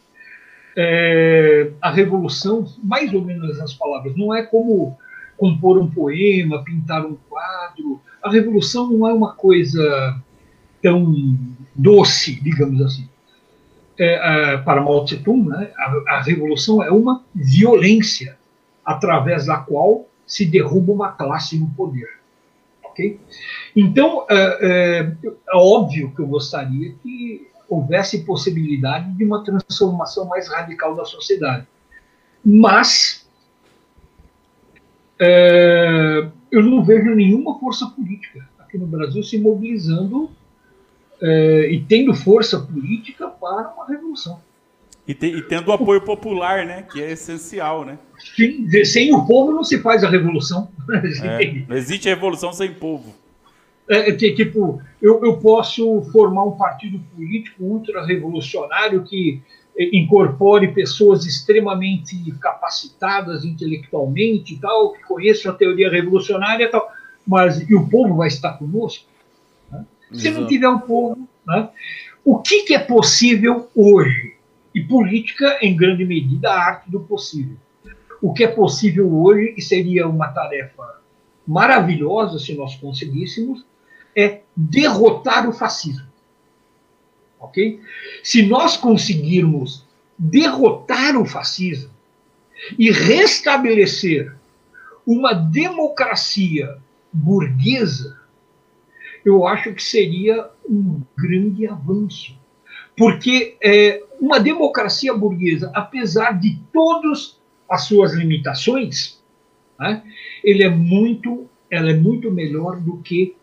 é, a Revolução, mais ou menos as palavras, não é como compor um poema, pintar um quadro. A Revolução não é uma coisa tão doce, digamos assim. É, é, para Mao Tse Tung, né? a, a Revolução é uma violência através da qual se derruba uma classe no poder. ok? Então, é, é, é óbvio que eu gostaria que houvesse possibilidade de uma transformação mais radical da sociedade. Mas é, eu não vejo nenhuma força política aqui no Brasil se mobilizando é, e tendo força política para uma revolução. E, te, e tendo o apoio popular, né? Que é essencial, né? Sim, sem o povo não se faz a revolução. É, não existe revolução sem povo. É, é tipo, eu, eu posso formar um partido político ultra-revolucionário que é, incorpore pessoas extremamente capacitadas intelectualmente e tal, que conheçam a teoria revolucionária e tal, mas e o povo vai estar conosco? Se não tiver o povo, né? o que, que é possível hoje? E política, em grande medida, a arte do possível. O que é possível hoje, e seria uma tarefa maravilhosa se nós conseguíssemos, é derrotar o fascismo. Ok? Se nós conseguirmos derrotar o fascismo e restabelecer uma democracia burguesa, eu acho que seria um grande avanço. Porque é, uma democracia burguesa, apesar de todas as suas limitações, né, ele é muito, ela é muito melhor do que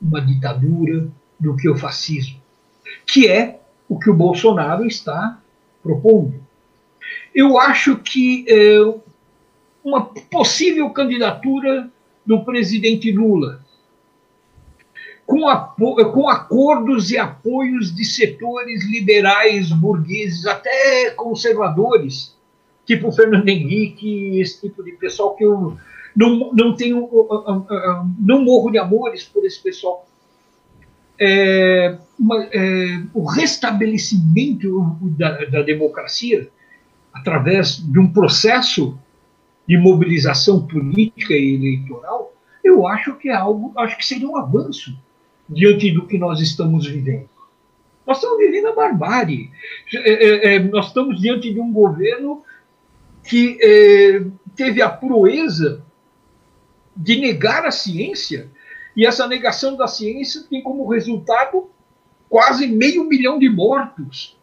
uma ditadura, do que o fascismo, que é o que o Bolsonaro está propondo. Eu acho que é, uma possível candidatura do presidente Lula com, com acordos e apoios de setores liberais, burgueses, até conservadores, tipo Fernando Henrique, esse tipo de pessoal que eu não, não tenho, não morro de amores por esse pessoal. É, uma, é, o restabelecimento da, da democracia através de um processo de mobilização política e eleitoral, eu acho que é algo, acho que seria um avanço diante do que nós estamos vivendo. Nós estamos vivendo a barbárie. É, é, é, nós estamos diante de um governo que é, teve a proeza de negar a ciência, e essa negação da ciência tem como resultado quase meio milhão de mortos.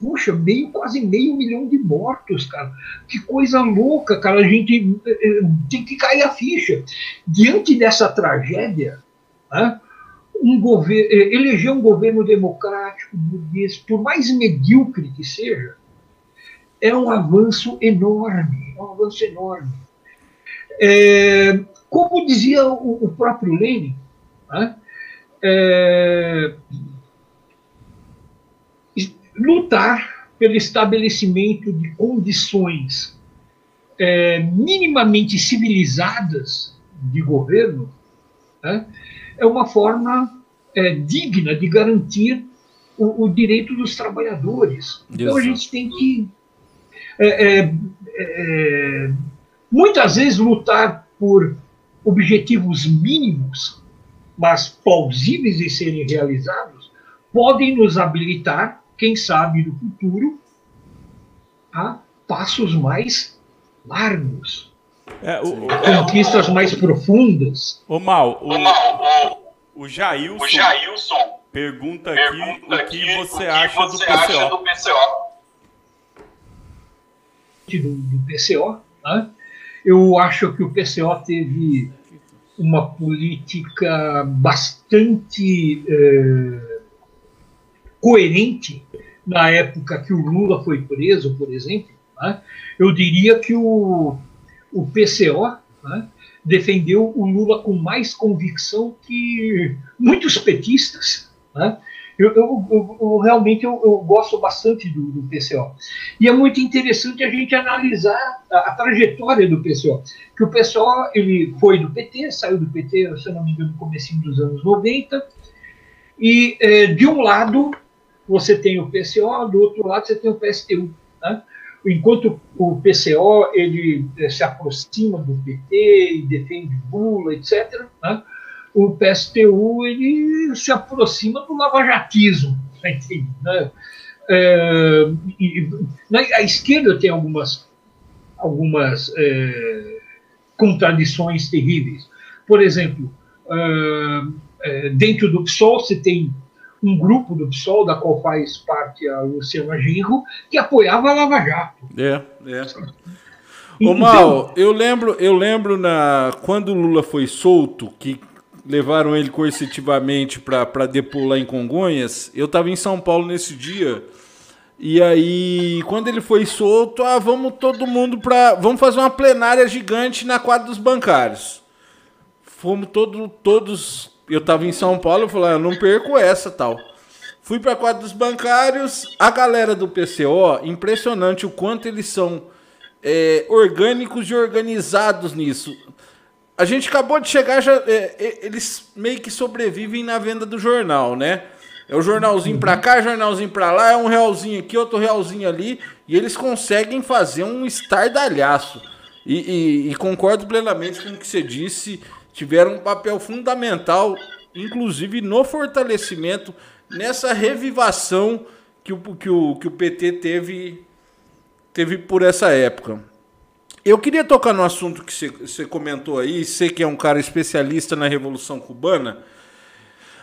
puxa, meio, quase meio milhão de mortos, cara. Que coisa louca, cara. A gente eh, tem que cair a ficha. Diante dessa tragédia, né, um governo, eleger um governo democrático, burguês, por mais medíocre que seja, é um avanço enorme, é um avanço enorme. É, como dizia o, o próprio Lenin, né, é, lutar pelo estabelecimento de condições é, minimamente civilizadas de governo né, é uma forma é, digna de garantir o, o, direito dos trabalhadores. Então a gente tem que é, é, é, muitas vezes lutar por objetivos mínimos, mas plausíveis de serem realizados, podem nos habilitar, quem sabe no futuro, a passos mais largos. É, o, o, conquistas mais profundas. Ô Mal, o, o, o, Jailson, o Jailson pergunta, pergunta aqui, o que você, acha, você do acha, do PCO. Do, do PCO, né? eu acho que o PCO teve uma política bastante eh, coerente na época que o Lula foi preso, por exemplo. Né? Eu diria que o, o PCO né, defendeu o Lula com mais convicção que muitos petistas. Né? Eu, eu, eu, eu, realmente eu, gosto bastante do, do, PCO. E é muito interessante a gente analisar a, a, trajetória do PCO. Que o PCO ele foi do PT, saiu do PT, se não me engano, no começo dos anos 90. E é, de um lado você tem o PCO, do outro lado você tem o PSTU. Né? Enquanto o PCO ele eh, se aproxima do PT e defende Lula, etc., né, o PSTU ele se aproxima do lavajatismo, né? É, e, a esquerda tem algumas, algumas é, contradições terríveis. Por exemplo, é, dentro do PSOL se tem um grupo do PSOL, da qual faz parte a Luciana Genro, que apoiava a Lava Jato. É, é. Ô Mal, eu lembro, eu lembro na quando o Lula foi solto, que levaram ele coercitivamente para depor lá em Congonhas, eu estava em São Paulo nesse dia. E aí, quando ele foi solto, ah, vamos todo mundo para, vamos fazer uma plenária gigante na quadra dos bancários. Fomos todo, todos eu tava em São Paulo, eu falei, ah, eu não perco essa tal. Fui para quadra dos bancários, a galera do PCO, impressionante o quanto eles são é, orgânicos e organizados nisso. A gente acabou de chegar, já, é, é, eles meio que sobrevivem na venda do jornal, né? É o jornalzinho pra cá, jornalzinho pra lá, é um realzinho aqui, outro realzinho ali, e eles conseguem fazer um estardalhaço. E, e, e concordo plenamente com o que você disse tiveram um papel fundamental, inclusive no fortalecimento, nessa revivação que o, que o, que o PT teve, teve por essa época. Eu queria tocar no assunto que você comentou aí, sei que é um cara especialista na Revolução Cubana.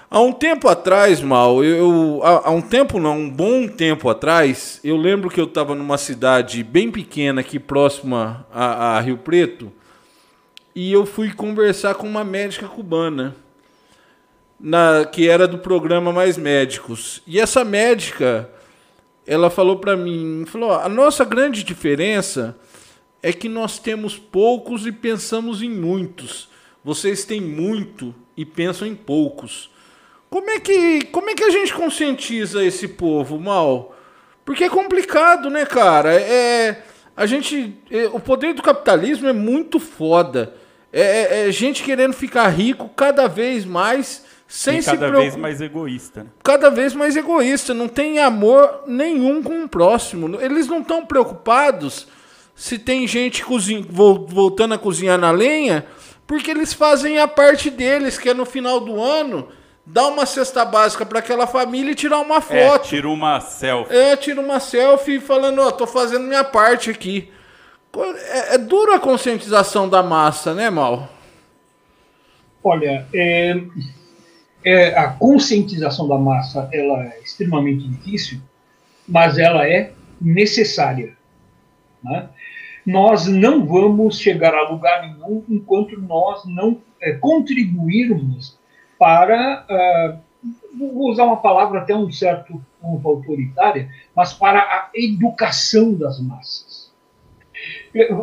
Há um tempo atrás, Mal, eu, há, há um tempo não, um bom tempo atrás, eu lembro que eu estava numa cidade bem pequena aqui próxima a, a Rio Preto, e eu fui conversar com uma médica cubana, na, que era do programa Mais Médicos. E essa médica, ela falou para mim, falou: "A nossa grande diferença é que nós temos poucos e pensamos em muitos. Vocês têm muito e pensam em poucos." Como é que, como é que a gente conscientiza esse povo, mal? Porque é complicado, né, cara? É a gente, é, o poder do capitalismo é muito foda. É, é, é gente querendo ficar rico cada vez mais, sem e se cada vez mais egoísta. Né? Cada vez mais egoísta. Não tem amor nenhum com o próximo. Eles não estão preocupados se tem gente cozinha, voltando a cozinhar na lenha, porque eles fazem a parte deles, que é no final do ano dar uma cesta básica para aquela família e tirar uma é, foto. É, tira uma selfie. É, tira uma selfie falando, ó, oh, tô fazendo minha parte aqui. É, é dura a conscientização da massa, né, Mal? Olha, é, é, a conscientização da massa ela é extremamente difícil mas ela é necessária. Né? Nós não vamos chegar a lugar nenhum enquanto nós não é, contribuirmos para, uh, vou usar uma palavra até um certo ponto autoritária, mas para a educação das massas.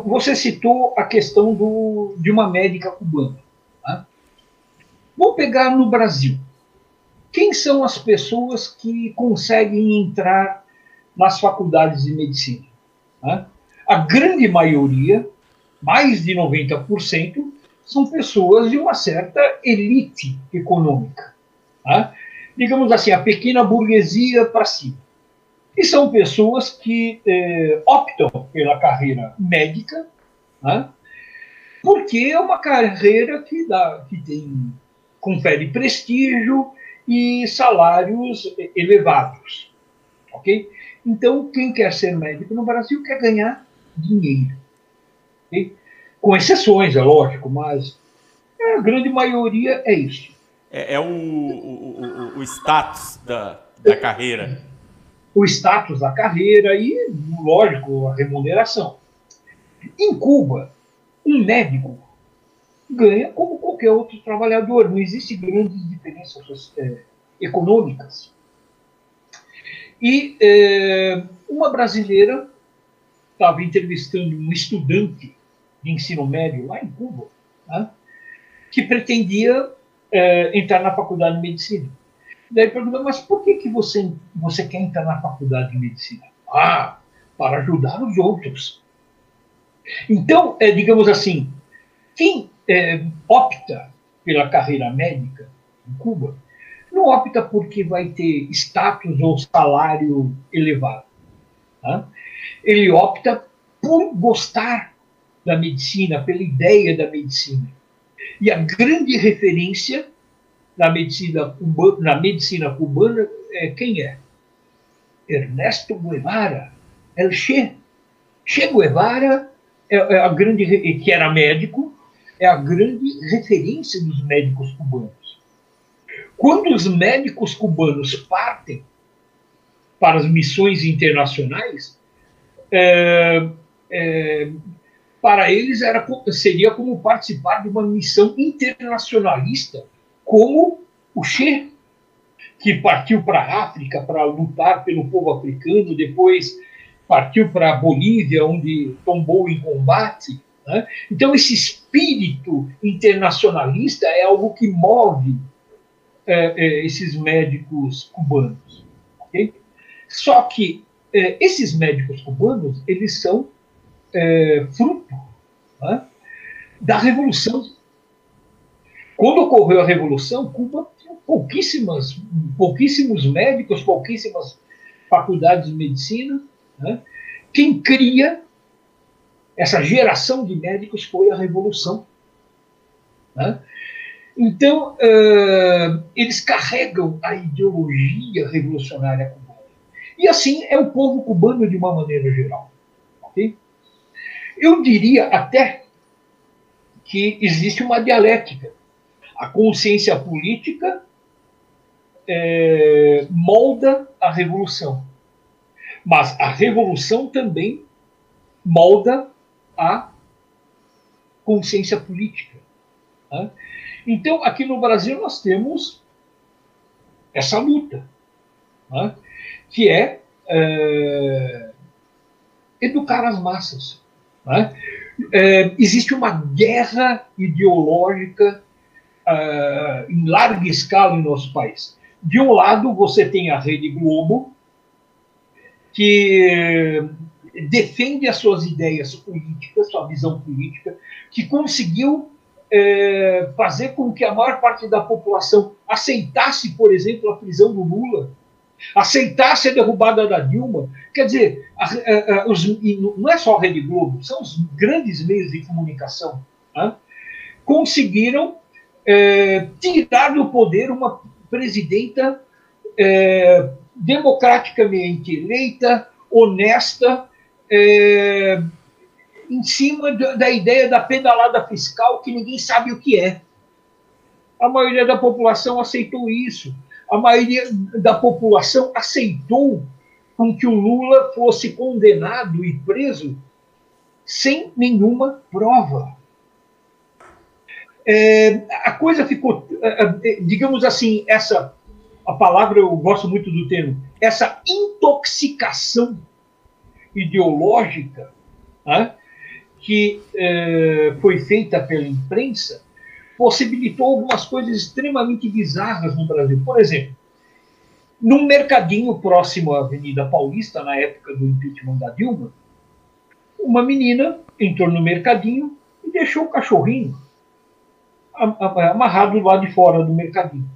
Você citou a questão do, de uma médica cubana. Né? Vamos pegar no Brasil. Quem são as pessoas que conseguem entrar nas faculdades de medicina? Né? A grande maioria, mais de 90%, são pessoas de uma certa elite econômica. Né? Digamos assim, a pequena burguesia para cima. E são pessoas que eh, optam pela carreira médica, né? porque é uma carreira que, dá, que tem, confere prestígio e salários elevados. Ok? Então, quem quer ser médico no Brasil quer ganhar dinheiro. Okay? Com exceções, é lógico, mas a grande maioria é isso. É, é o, o, o, o, status da, da carreira. O status da carreira e, lógico, a remuneração. Em Cuba, um médico ganha como qualquer outro trabalhador, não existe grandes diferenças é, econômicas. E é, uma brasileira estava entrevistando um estudante de ensino médio lá em Cuba, né, que pretendia é, entrar na faculdade de medicina. Daí perguntou, mas por que, que você, você quer entrar na faculdade de medicina? Ah, para ajudar os outros. Então, é, digamos assim, quem é, opta pela carreira médica em Cuba não opta porque vai ter status ou salário elevado. Tá? Ele opta por gostar da medicina, pela ideia da medicina. E a grande referência na medicina, cubana, na medicina cubana é quem é? Ernesto Guevara, El Che. Che Guevara é, é a grande, que era médico, é a grande referência dos médicos cubanos. Quando os médicos cubanos partem para as missões internacionais, é, é, para eles era, seria como participar de uma missão internacionalista, como o Che, que partiu para a África para lutar pelo povo africano, depois partiu para a Bolívia, onde tombou em combate, né? Então, esse espírito internacionalista é algo que move é, é, esses médicos cubanos. Okay? Só que é, esses médicos cubanos, eles são é, fruto né, da Revolução. Quando ocorreu a Revolução, Cuba tinha pouquíssimas, pouquíssimos médicos, pouquíssimas faculdades de medicina. Né? Quem cria essa geração de médicos foi a revolução. Né? Então, uh, eles carregam a ideologia revolucionária cubana. E assim é o povo cubano de uma maneira geral. Okay? Eu diria até que existe uma dialética. A consciência política é, molda a revolução. Mas a revolução também molda a consciência política. Né? Então, aqui no Brasil, nós temos essa luta, né? que é, é, educar as massas. Né? É, existe uma guerra ideológica é, em larga escala em nosso país. De um lado, você tem a Rede Globo, que defende as suas ideias políticas, sua visão política, que conseguiu é, fazer com que a maior parte da população aceitasse, por exemplo, a prisão do Lula, aceitasse a derrubada da Dilma. Quer dizer, a, a, a, os, não é só a Rede Globo, são os grandes meios de comunicação, né? conseguiram é, tirar do poder uma presidenta é, democraticamente eleita, honesta, é, em cima da ideia da pedalada fiscal que ninguém sabe o que é. A maioria da população aceitou isso. A maioria da população aceitou com que o Lula fosse condenado e preso sem nenhuma prova. É, a coisa ficou, é, é, digamos assim, essa a palavra eu gosto muito do termo, essa intoxicação ideológica né, que é, foi feita pela imprensa possibilitou algumas coisas extremamente bizarras no Brasil. Por exemplo, num mercadinho próximo à Avenida Paulista, na época do impeachment da Dilma, uma menina entrou no mercadinho e deixou o cachorrinho amarrado lá de fora do mercadinho.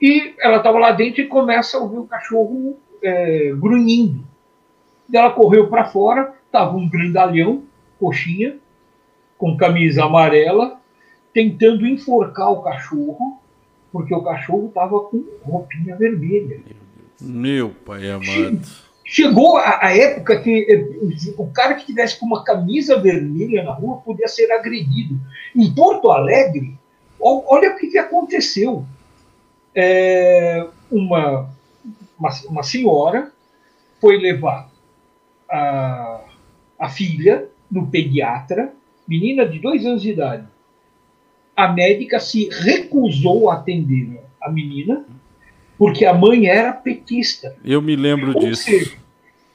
E ela estava lá dentro e começa a ouvir o cachorro é, grunhindo. Ela correu para fora, estava um grandalhão, coxinha, com camisa amarela, tentando enforcar o cachorro, porque o cachorro estava com roupinha vermelha. Meu pai amado. Chegou a, a, época que eh, o cara que tivesse com uma camisa vermelha na rua podia ser agredido. Em Porto Alegre, olha o que, que aconteceu. É, uma, uma, uma, senhora foi levar a, a filha no pediatra, menina de dois anos de idade. A médica se recusou a atender a menina porque a mãe era petista. Eu me lembro Ou disso. Seja,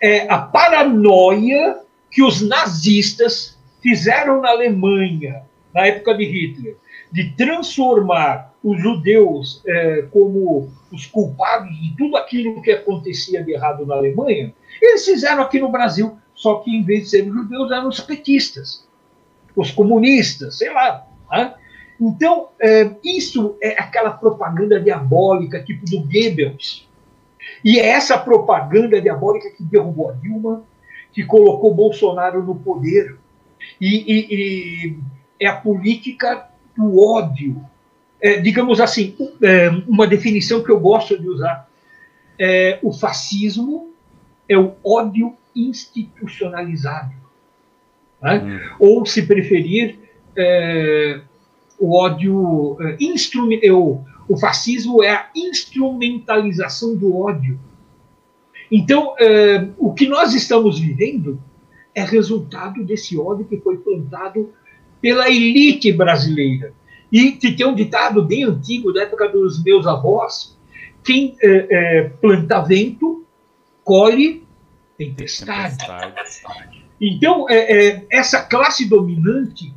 é a paranoia que os nazistas fizeram na Alemanha, na época de Hitler, de transformar os judeus é, como os culpados de tudo aquilo que acontecia de errado na Alemanha, eles fizeram aqui no Brasil, só que em vez de serem judeus, eram os petistas, os comunistas, sei lá. Né? Então, é, isso é aquela propaganda diabólica, tipo do Goebbels. E é essa propaganda diabólica que derrubou a Dilma, que colocou Bolsonaro no poder. E, e, e é a política do ódio. É, digamos assim, é, uma definição que eu gosto de usar. É, o fascismo é o ódio institucionalizado. Né? Hum. Ou, se preferir, é, o ódio é. O fascismo é a instrumentalização do ódio. Então, é, o que nós estamos vivendo é resultado desse ódio que foi plantado pela elite brasileira. E que tem um ditado bem antigo, da época dos meus avós: quem é, é, planta vento, colhe tempestade. tempestade. Então, é, essa classe dominante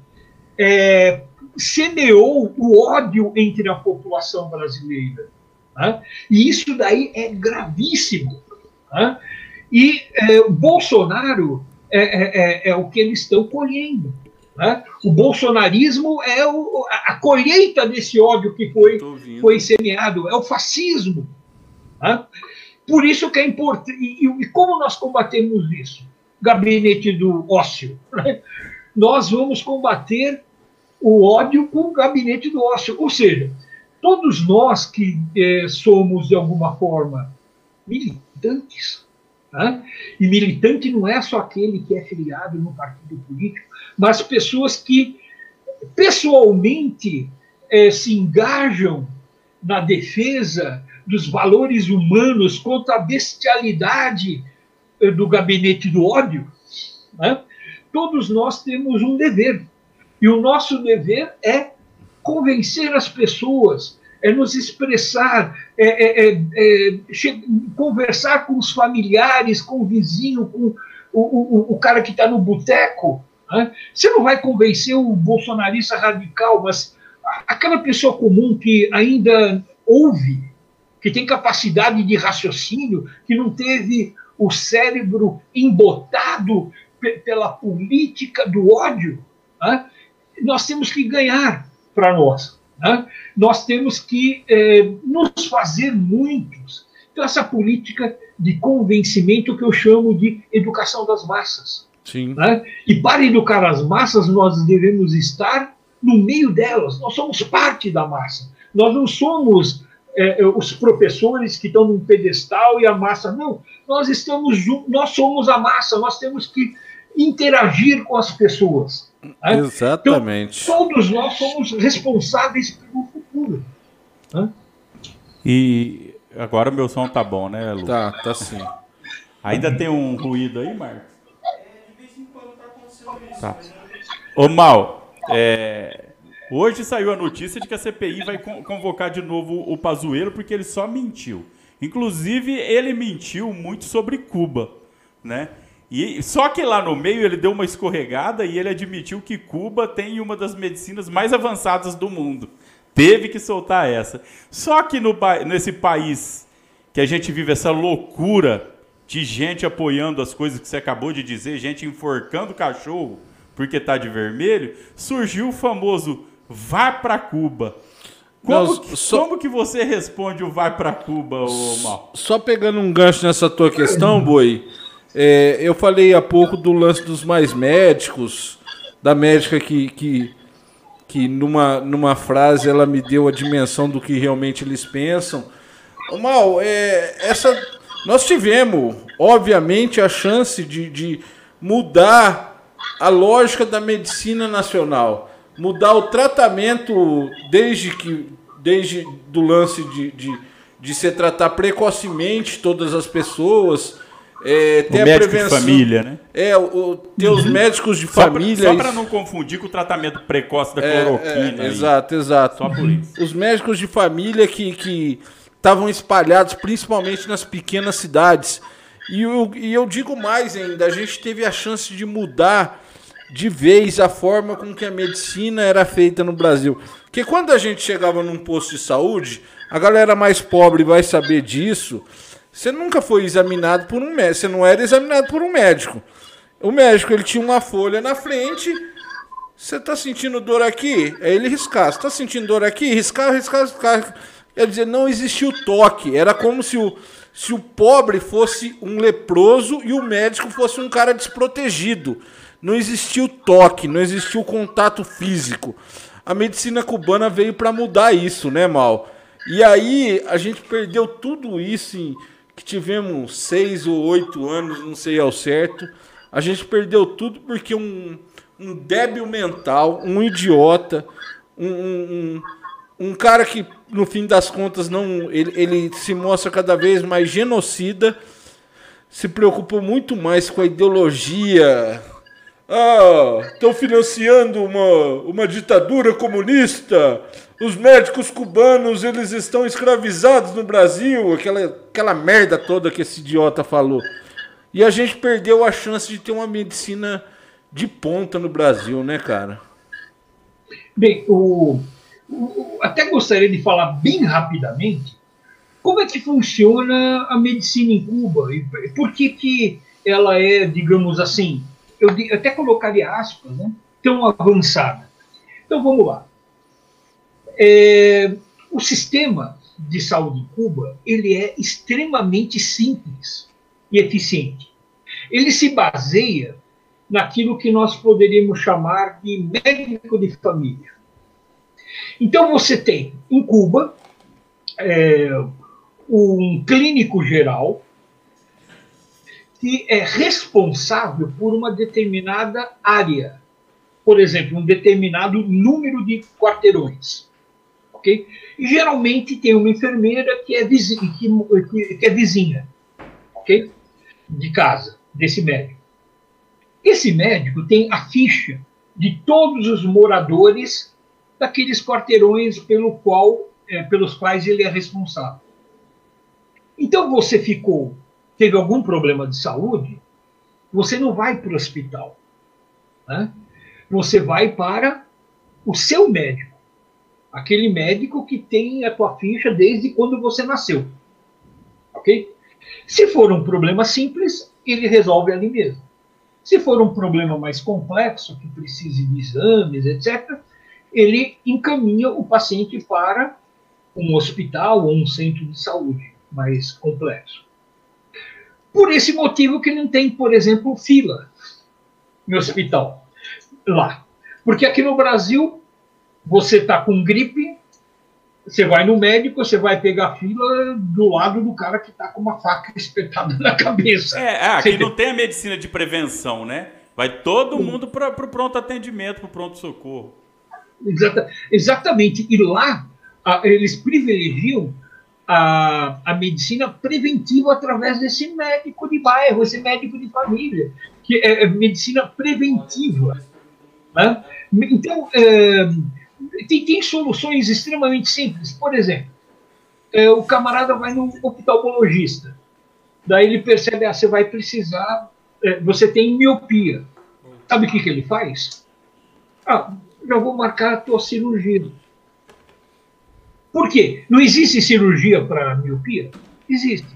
semeou o ódio entre a população brasileira. Né? E isso daí é gravíssimo. Né? E é, Bolsonaro é, é, é, é, o que eles estão colhendo. Né? O bolsonarismo é o, a colheita desse ódio que foi, foi semeado, é o fascismo. Né? Por isso que é importante. E, e, como nós combatemos isso? Gabinete do ócio. Né? Nós vamos combater o ódio com o gabinete do ócio. Ou seja, todos nós que eh, somos, de alguma forma, militantes, né? e militante não é só aquele que é filiado no partido político, mas pessoas que pessoalmente eh, se engajam na defesa dos valores humanos contra a bestialidade eh, do gabinete do ódio, né? todos nós temos um dever e o nosso dever é convencer as pessoas, é nos expressar, é, é, é, é conversar com os familiares, com o vizinho, com o, o, o cara que está no boteco. Né? Você não vai convencer o bolsonarista radical, mas aquela pessoa comum que ainda ouve, que tem capacidade de raciocínio, que não teve o cérebro embotado pela política do ódio, né? Nós temos que ganhar para nós. Né? Nós temos que eh, nos fazer muitos. Então, essa política de convencimento que eu chamo de educação das massas. Sim. Né? E para educar as massas, nós devemos estar no meio delas. Nós somos parte da massa. Nós não somos eh, os professores que estão num pedestal e a massa. Não. Nós estamos nós somos a massa. Nós temos que interagir com as pessoas. Né? Exatamente. Então, todos nós somos responsáveis pelo futuro. Né? E Agora meu som tá bom, né, Lu? Tá, tá sim. Ainda tem um ruído aí, Marcos? Tá. Ô, Mal, é, hoje saiu a notícia de que a CPI vai convocar de novo o Pazuello porque ele só mentiu. Inclusive, ele mentiu muito sobre Cuba, né? E, só que lá no meio ele deu uma escorregada e ele admitiu que Cuba tem uma das medicinas mais avançadas do mundo. Teve que soltar essa. Só que no, nesse país que a gente vive essa loucura de gente apoiando as coisas que você acabou de dizer, gente enforcando cachorro porque tá de vermelho, surgiu o famoso vai para Cuba. Como, Não, que, só... como que você responde o vai para Cuba, ô Mal? Só pegando um gancho nessa tua questão, Boi, é, eu falei há pouco do lance dos mais médicos, da médica que, que, que numa, numa frase ela me deu a dimensão do que realmente eles pensam. Mal, é, essa, nós tivemos, obviamente, a chance de, de mudar a lógica da medicina nacional mudar o tratamento desde que desde do lance de, de, de se tratar precocemente todas as pessoas. É, ter o médico prevenção, de família, né? É, o, ter os uhum. médicos de família. Só para não confundir com o tratamento precoce da é, cloroquina. É, exato, exato. Só por isso. Os médicos de família que, que estavam espalhados principalmente nas pequenas cidades. E eu, e eu digo mais ainda, a gente teve a chance de mudar de vez a forma com que a medicina era feita no Brasil. Porque quando a gente chegava num posto de saúde, a galera mais pobre vai saber disso. Você nunca foi examinado por um médico, você não era examinado por um médico. O médico ele tinha uma folha na frente. Você está sentindo dor aqui? Aí ele riscar. Você está sentindo dor aqui? Riscar, riscar, riscar. Quer dizer, não existia o toque. Era como se o, se o pobre fosse um leproso e o médico fosse um cara desprotegido não existia o toque, não existia o contato físico. A medicina cubana veio para mudar isso, né, Mal? E aí a gente perdeu tudo isso em que tivemos seis ou oito anos, não sei ao certo. A gente perdeu tudo porque um, um débil mental, um idiota, um, um, um cara que no fim das contas não ele, ele se mostra cada vez mais genocida, se preocupou muito mais com a ideologia ah, estão financiando uma, uma ditadura comunista. Os médicos cubanos, eles estão escravizados no Brasil. Aquela, aquela merda toda que esse idiota falou. E a gente perdeu a chance de ter uma medicina de ponta no Brasil, né, cara? Bem, o, o, até gostaria de falar bem rapidamente como é que funciona a medicina em Cuba e por que, que ela é, digamos assim, eu, até colocaria aspas, né, tão avançada. Então vamos lá. É, o sistema de saúde em Cuba ele é extremamente simples e eficiente. Ele se baseia naquilo que nós poderíamos chamar de médico de família. Então você tem em Cuba é, um clínico geral que é responsável por uma determinada área. Por exemplo, um determinado número de quarteirões. ok? E geralmente tem uma enfermeira que é vizinha, que, que é vizinha de casa, desse médico. Esse médico tem a ficha de todos os moradores daqueles quarteirões pelo qual, é, pelos quais ele é responsável. Então você ficou teve algum problema de saúde, você não vai para o hospital. Né? Você vai para o seu médico. Aquele médico que tem a tua ficha desde quando você nasceu. Ok? Se for um problema simples, ele resolve ali mesmo. Se for um problema mais complexo, que precise de exames, etc., ele encaminha o paciente para um hospital ou um centro de saúde mais complexo. Por esse motivo que não tem, por exemplo, fila no hospital lá. Porque aqui no Brasil, você está com gripe, você vai no médico, você vai pegar fila do lado do cara que está com uma faca espetada na cabeça. É, é aqui não tem a medicina de prevenção, né? Vai todo mundo para o pronto atendimento, para o pronto socorro. Exata, exatamente. E lá, a, eles privilegiam a, a medicina preventiva através desse médico de bairro, esse médico de família, que é, é medicina preventiva. Né? Então, é, tem, tem, soluções extremamente simples. Por exemplo, é, o camarada vai no oftalmologista, daí ele percebe, ah, você vai precisar, é, você tem miopia. Sabe o que, que ele faz? Ah, já vou marcar a tua cirurgia. Por quê? Não existe cirurgia para miopia? Existe.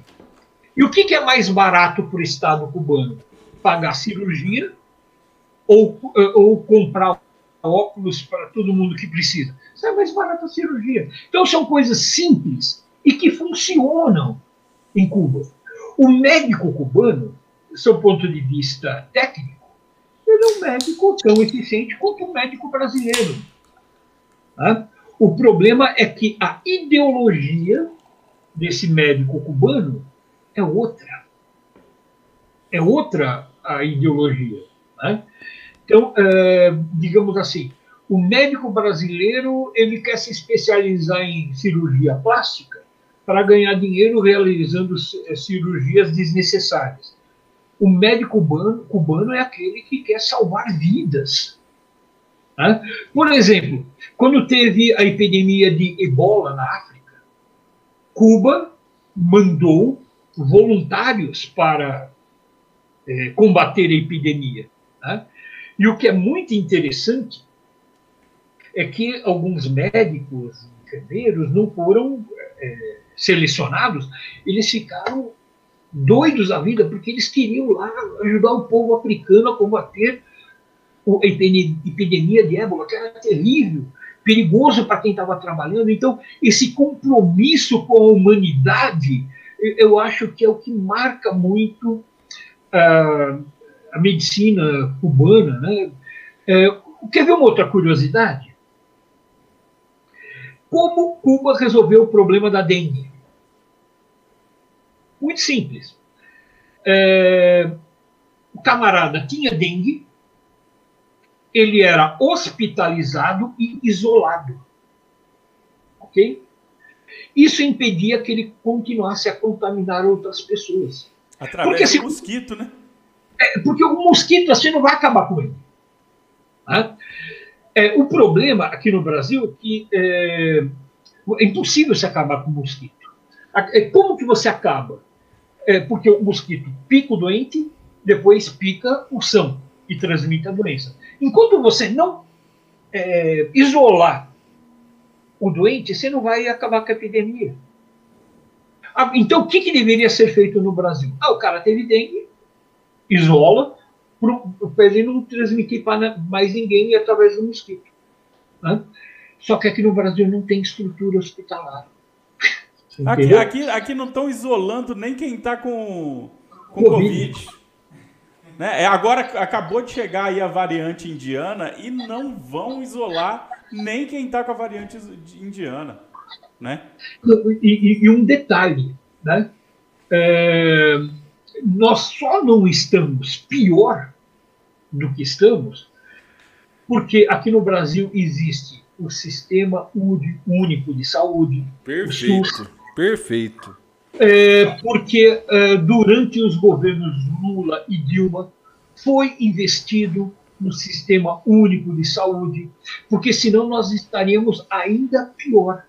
E o que, que é mais barato para o Estado cubano? Pagar cirurgia ou, ou comprar óculos para todo mundo que precisa? Isso é mais barato a cirurgia. Então são coisas simples e que funcionam em Cuba. O médico cubano, do seu ponto de vista técnico, ele é um médico tão eficiente quanto o médico brasileiro. Né? O problema é que a ideologia desse médico cubano é outra. É outra a ideologia. Né? Então, é, digamos assim, o médico brasileiro ele quer se especializar em cirurgia plástica para ganhar dinheiro realizando eh, cirurgias desnecessárias. O médico cubano, cubano é aquele que quer salvar vidas. Né? Por exemplo, quando teve a epidemia de ebola na África, Cuba mandou voluntários para é, combater a epidemia. Né? E o que é muito interessante é que alguns médicos, enfermeiros, não foram é, selecionados, eles ficaram doidos da vida, porque eles queriam lá ajudar o povo africano a combater a epidemia de ébola, que era terrível, perigoso para quem estava trabalhando. Então, esse compromisso com a humanidade, eu acho que é o que marca muito uh, a medicina cubana. Né? É, quer ver uma outra curiosidade? Como Cuba resolveu o problema da dengue? Muito simples. É, o camarada tinha dengue, ele era hospitalizado e isolado. Ok? Isso impedia que ele continuasse a contaminar outras pessoas. Através porque, do assim, mosquito, né? É, porque o mosquito assim não vai acabar com ele. Né? É, o problema aqui no Brasil é que é, é impossível se acabar com o mosquito. É, como que você acaba? É porque o mosquito pica o doente, depois pica o são e transmite a doença. Enquanto você não é, isolar o doente, você não vai acabar com a epidemia. Ah, então, o que, que deveria ser feito no Brasil? Ah, o cara teve dengue, isola, para ele não transmitir para mais ninguém através do mosquito. Né? Só que aqui no Brasil não tem estrutura hospitalar. Aqui, aqui, aqui, não estão isolando nem quem está com, com Covid. COVID. Né? É, agora acabou de chegar aí a variante indiana e não vão isolar nem quem está com a variante indiana. Né? E, e, e um detalhe, né? É, nós só não estamos pior do que estamos porque aqui no Brasil existe o Sistema Único de Saúde. Perfeito, perfeito. É, porque é, durante os governos Lula e Dilma foi investido no sistema único de saúde, porque senão nós estaríamos ainda pior.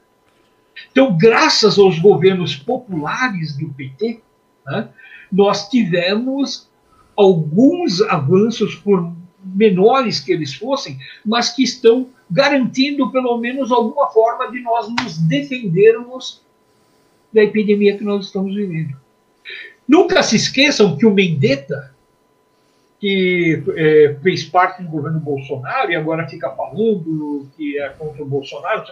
Então, graças aos governos populares do PT, né, nós tivemos alguns avanços, por menores que eles fossem, mas que estão garantindo pelo menos alguma forma de nós nos defendermos da epidemia que nós estamos vivendo. Nunca se esqueçam que o Mendetta, que é, fez parte do governo Bolsonaro e agora fica falando que é contra o Bolsonaro,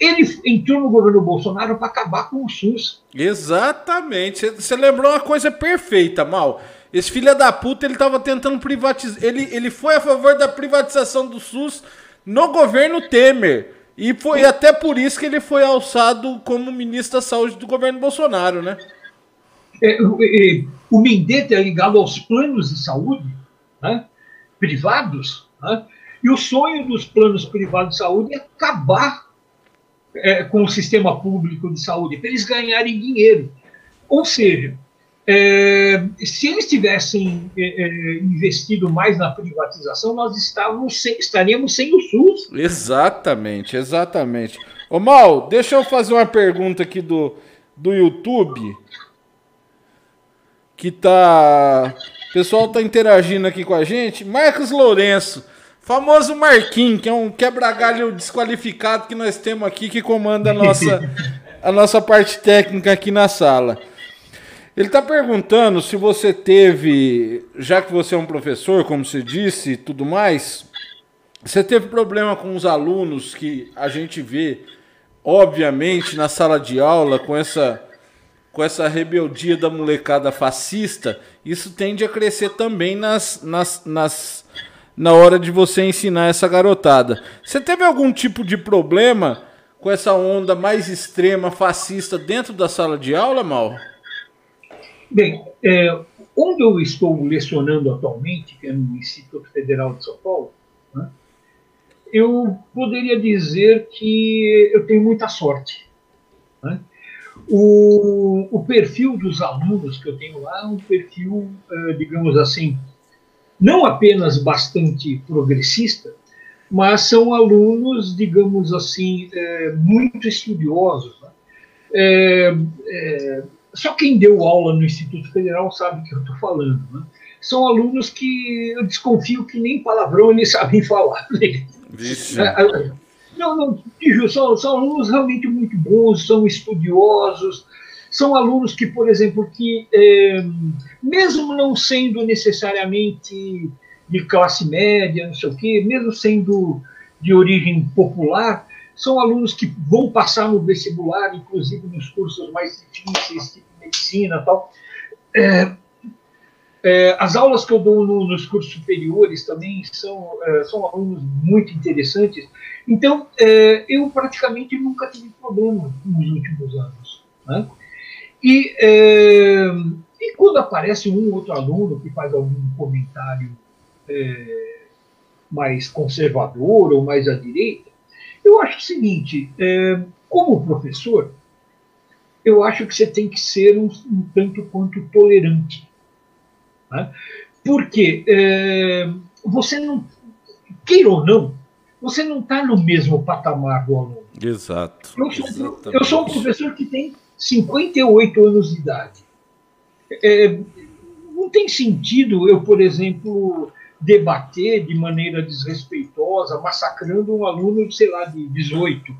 ele entrou no governo Bolsonaro para acabar com o SUS. Exatamente. Você lembrou uma coisa perfeita, Mal. Esse filho da puta, ele tava tentando privatizar. Ele, ele foi a favor da privatização do SUS no governo Temer. E foi até por isso que ele foi alçado como ministro da Saúde do governo Bolsonaro, né? É, é, o Mendetta é ligado aos planos de saúde né, privados, né, e o sonho dos planos privados de saúde é acabar é, com o sistema público de saúde, para eles ganharem dinheiro. Ou seja, é, se eles tivessem é, é investido mais na privatização, nós estávamos sem, estaríamos sem o SUS. Exatamente, exatamente. Ô Mal, deixa eu fazer uma pergunta aqui do, do YouTube. Que tá. O pessoal tá interagindo aqui com a gente. Marcos Lourenço. Famoso Marquinhos, que é um quebra-galho desqualificado que nós temos aqui, que comanda a nossa, a nossa parte técnica aqui na sala. Ele está perguntando se você teve, já que você é um professor, como você disse e tudo mais, você teve problema com os alunos que a gente vê, obviamente, na sala de aula, com essa, com essa rebeldia da molecada fascista, isso tende a crescer também nas, nas, nas na hora de você ensinar essa garotada. Você teve algum tipo de problema com essa onda mais extrema fascista dentro da sala de aula, Mal? Bem, é, onde eu estou lecionando atualmente, que é no Instituto Federal de São Paulo, né, eu poderia dizer que eu tenho muita sorte. Né? O, o, perfil dos alunos que eu tenho lá é um perfil, é, digamos assim, não apenas bastante progressista, mas são alunos, digamos assim, é, muito estudiosos. Né? É, é, só quem deu aula no Instituto Federal sabe o que eu estou falando. Né? São alunos que eu desconfio que nem palavrão eles sabem falar. Vixe. É, é, não, não, são, são alunos realmente muito bons, são estudiosos, são alunos que, por exemplo, que é, mesmo não sendo necessariamente de classe média, não sei o quê, mesmo sendo de origem popular, são alunos que vão passar no vestibular, inclusive nos cursos mais difíceis, tipo medicina e tal. É, é, as aulas que eu dou no, nos cursos superiores também são, é, são alunos muito interessantes. Então, é, eu praticamente nunca tive problema nos últimos anos. Né? E, é, e quando aparece um outro aluno que faz algum comentário é, mais conservador ou mais à direita, eu acho o seguinte: é, como professor, eu acho que você tem que ser um, um tanto quanto tolerante. Né? Porque é, você não, queira ou não, você não está no mesmo patamar do aluno. Exato. Eu sou, eu sou um professor que tem 58 anos de idade. É, não tem sentido eu, por exemplo, debater de maneira desrespeitosa, massacrando um aluno, sei lá, de 18.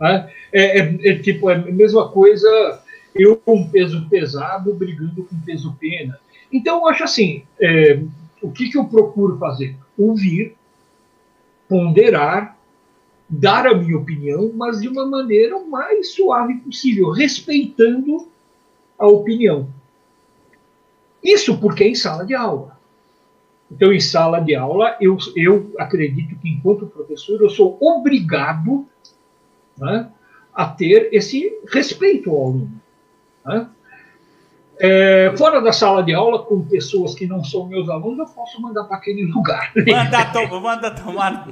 Né? É, é, é, tipo, é a mesma coisa eu com peso pesado brigando com peso pena. Então, eu acho assim, é, o que, que eu procuro fazer? Ouvir, ponderar, dar a minha opinião, mas de uma maneira mais suave possível, respeitando a opinião. Isso porque é em sala de aula. Então, em sala de aula, eu, eu acredito que, enquanto professor, eu sou obrigado né, a ter esse respeito ao aluno. Né? É, fora da sala de aula, com pessoas que não são meus alunos, eu posso mandar para aquele lugar. Manda, to manda tomar.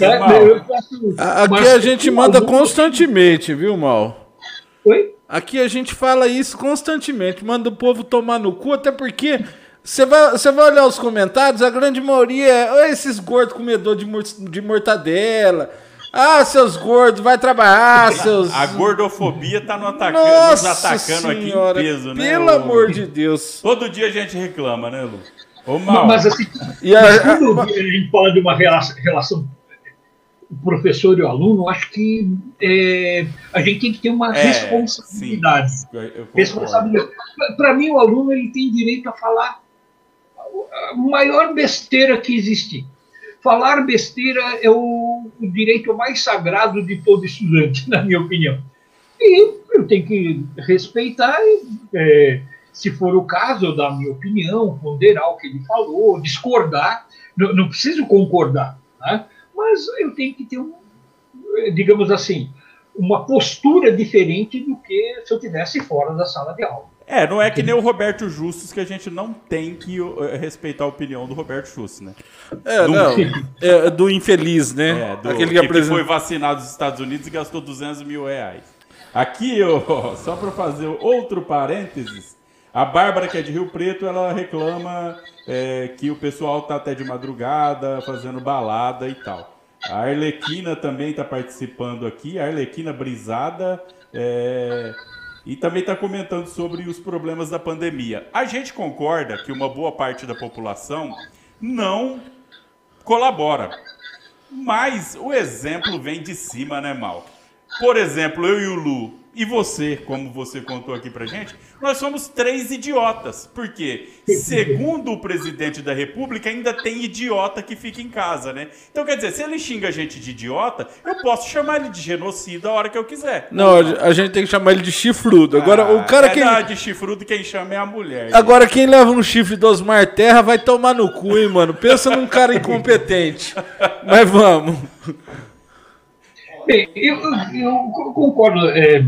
É, posso, Aqui a gente manda aluno... constantemente, viu, Mal? Oi? Aqui a gente fala isso constantemente, manda o povo tomar no cu, até porque você vai, você vai olhar os comentários, a grande maioria é esses gordos comedor de, de mortadela. Ah, seus gordos, vai trabalhar, seus. A gordofobia tá no atacando, Nossa nos atacando senhora, aqui em peso, né? Pelo amor de Deus. Todo dia a gente reclama, né, Lu? Ô, mal. Mas assim, e a, quando a gente fala de uma relação, relação professor e o aluno, acho que é, a gente tem que ter uma é, responsabilidade. responsabilidade. Para mim, o aluno ele tem direito a falar a maior besteira que existe. Falar besteira é o, o direito mais sagrado de todo estudante, na minha opinião. E eu tenho que respeitar, é, se for o caso, eu dar a minha opinião, ponderar o que ele falou, discordar. Não, não preciso concordar, né? mas eu tenho que ter um, digamos assim, uma postura diferente do que se eu tivesse fora da sala de aula. É, não é que nem o Roberto Justus que a gente não tem que uh, respeitar a opinião do Roberto Justus, né? É, Do- não. É, do infeliz, né? É, do, Aquele que que, apresenta. foi vacinado nos Estados Unidos e gastou 200 mil reais. Aqui, ó, só para fazer outro parênteses, a Bárbara, que é de Rio Preto, ela reclama é, que o pessoal tá até de madrugada fazendo balada e tal. A Arlequina também está participando aqui, a Arlequina Brisada, é, e também está comentando sobre os problemas da pandemia. A gente concorda que uma boa parte da população não colabora. Mas o exemplo vem de cima, né, Mal? Por exemplo, eu e o Lu, e você, como você contou aqui pra gente, nós somos três idiotas. Porque, segundo o presidente da República, ainda tem idiota que fica em casa, né? Então, quer dizer, se ele xinga a gente de idiota, eu posso chamar ele de genocida a hora que eu quiser. Não, a gente tem que chamar ele de chifrudo. Agora, Ah, o cara é que. de chifrudo, quem chama é a mulher. Agora, quem leva um chifre do Osmar Terra vai tomar no cu, hein, mano? Pensa num cara incompetente. Mas vamos. Bem, eu, eu- eu concordo. é,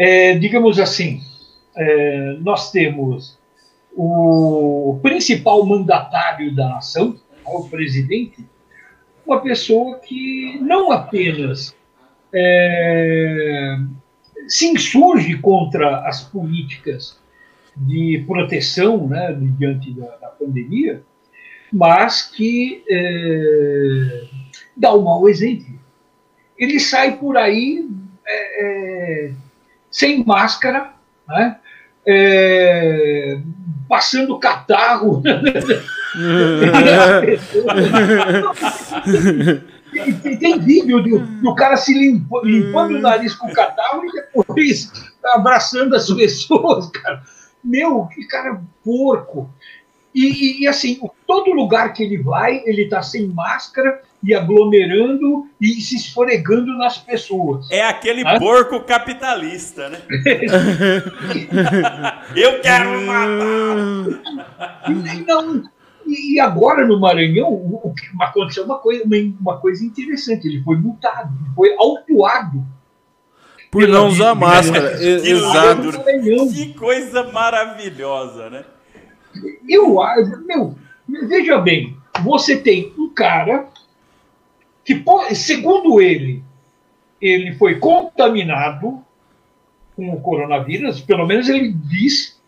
é, digamos assim, é, nós temos o principal mandatário da nação, o presidente, uma pessoa que não apenas é, se insurge contra as políticas de proteção né, diante da, da pandemia, mas que é, dá um mau exemplo. Ele sai por aí é, é, sem máscara, né? É, passando catarro. Tem- tem, vídeo do, do cara se limpa- limpando o nariz com catarro e depois abraçando as pessoas, cara. Meu, que cara porco. E, e- e, assim, todo lugar que ele vai, ele tá sem máscara e aglomerando e se esfregando nas pessoas. É aquele Hã? porco capitalista, né? eu quero matar. E, não, e, e agora no Maranhão o, o que aconteceu uma coisa, uma, uma coisa interessante. Ele foi multado, foi autuado. Por não usar máscara. Exato. Que coisa maravilhosa, né? Eu meu, veja bem, você tem um cara que, segundo ele, ele foi contaminado com o coronavírus, pelo menos ele diz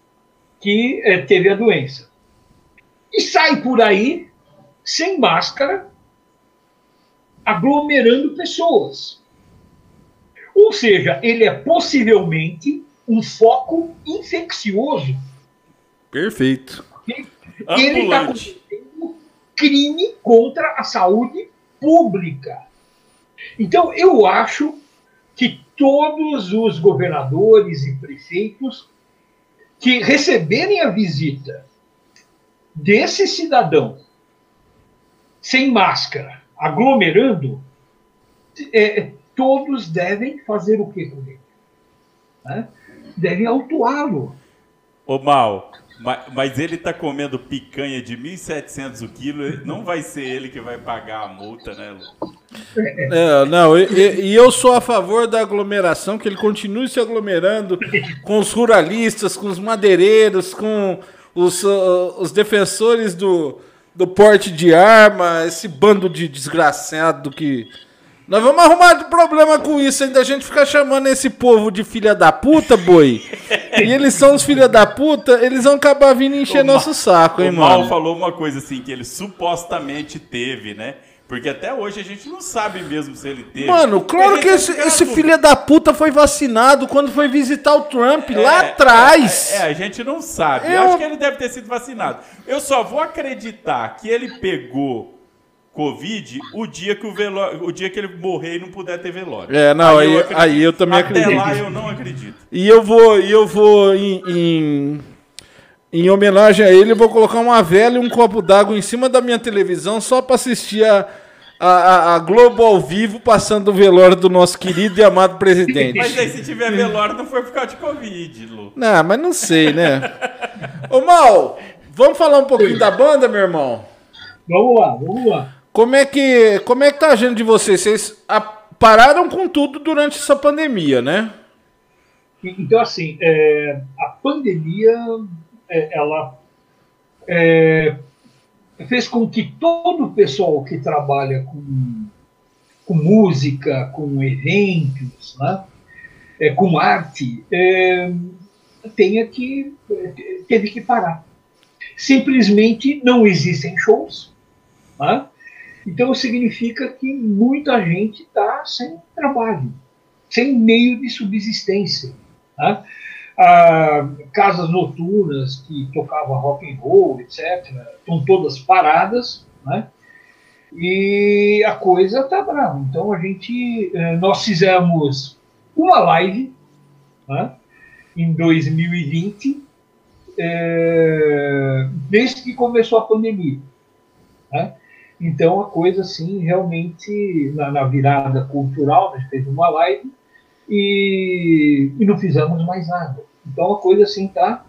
que eh, teve a doença. E sai por aí sem máscara, aglomerando pessoas. Ou seja, ele é possivelmente um foco infeccioso Perfeito. ele está Ambulante. cometendo crime contra a saúde pública. Então, eu acho que todos os governadores e prefeitos que receberem a visita desse cidadão sem máscara, aglomerando, é, todos devem fazer o que com ele? Né? Devem autuá-lo. Ô, Mal, ma- mas ele tá comendo picanha de 1.700 o quilo, não vai ser ele que vai pagar a multa, né, Lu? É, não, e, e- eu sou a favor da aglomeração, que ele continue se aglomerando com os ruralistas, com os madeireiros, com os, ah, os defensores do, do porte de arma, esse bando de desgraçado que. Nós vamos arrumar de problema com isso, ainda a gente fica chamando esse povo de filha da puta, boi. E eles são os filha da puta, eles vão acabar vindo encher O nosso Ma- saco, hein, o Mal mano? falou uma coisa assim, que ele supostamente teve, né? Porque até hoje a gente não sabe mesmo se ele teve. Mano, claro que tem esse, esse filho da puta foi vacinado quando foi visitar o Trump lá É, atrás. É, é, a gente não sabe. Eu Eu- acho que ele deve ter sido vacinado. Eu só vou acreditar que ele pegou Covid o dia que, o velório, o dia que ele morrer e não puder ter velório. É, não, aí- acredito. aí eu também Até acredito. lá eu não acredito. E eu vou, e eu vou em, em, em homenagem a ele, eu vou colocar uma vela e um copo d'água em cima da minha televisão só pra assistir a, a, a- a Globo ao vivo passando o velório do nosso querido e amado presidente. Mas aí se tiver velório não foi por causa de Covid, Lu. Não, mas não sei, né? Ô Mal, vamos falar um pouquinho da banda, meu irmão? Vamos lá, vamos lá. Como é que, como é que tá a agenda de vocês? Vocês pararam com tudo durante essa pandemia, né? Então, assim, é, a pandemia, é, ela é, fez com que todo o pessoal que trabalha com, com música, com eventos, né, é, com arte, é, tenha que teve que parar. Simplesmente não existem shows. Né? Então significa que muita gente está sem trabalho, sem meio de subsistência. Né? Ah, casas noturnas que tocavam rock and roll, etc., estão todas paradas, né? E a coisa está brava. Então a gente, eh, nós fizemos uma live né? em 2020, é, desde que começou a pandemia. Né? Então a coisa assim realmente na, na virada cultural, a gente fez uma live e, e não fizemos mais nada. Então a coisa assim tá,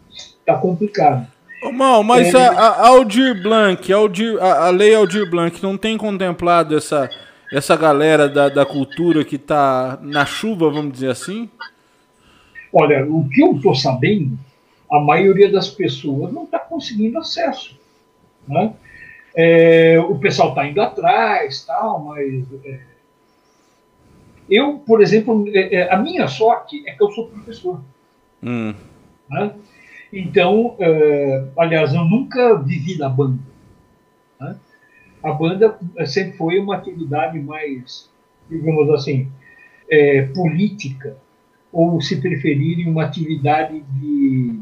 tá complicada. Mal, mas é... a, a Aldir Blanc, a, Aldir, a, a lei Aldir Blanc não tem contemplado essa, essa galera da, da cultura que está na chuva, vamos dizer assim? Olha, o que eu estou sabendo, a maioria das pessoas não está conseguindo acesso. Né? É, o pessoal está indo atrás, tal, mas é, eu, por exemplo, é, é, a minha sorte é que eu sou professor. Hum. Né? Então, é, aliás, eu nunca vivi na banda. Né? A banda sempre foi uma atividade mais, digamos assim, é, política, ou, se preferirem, uma atividade de.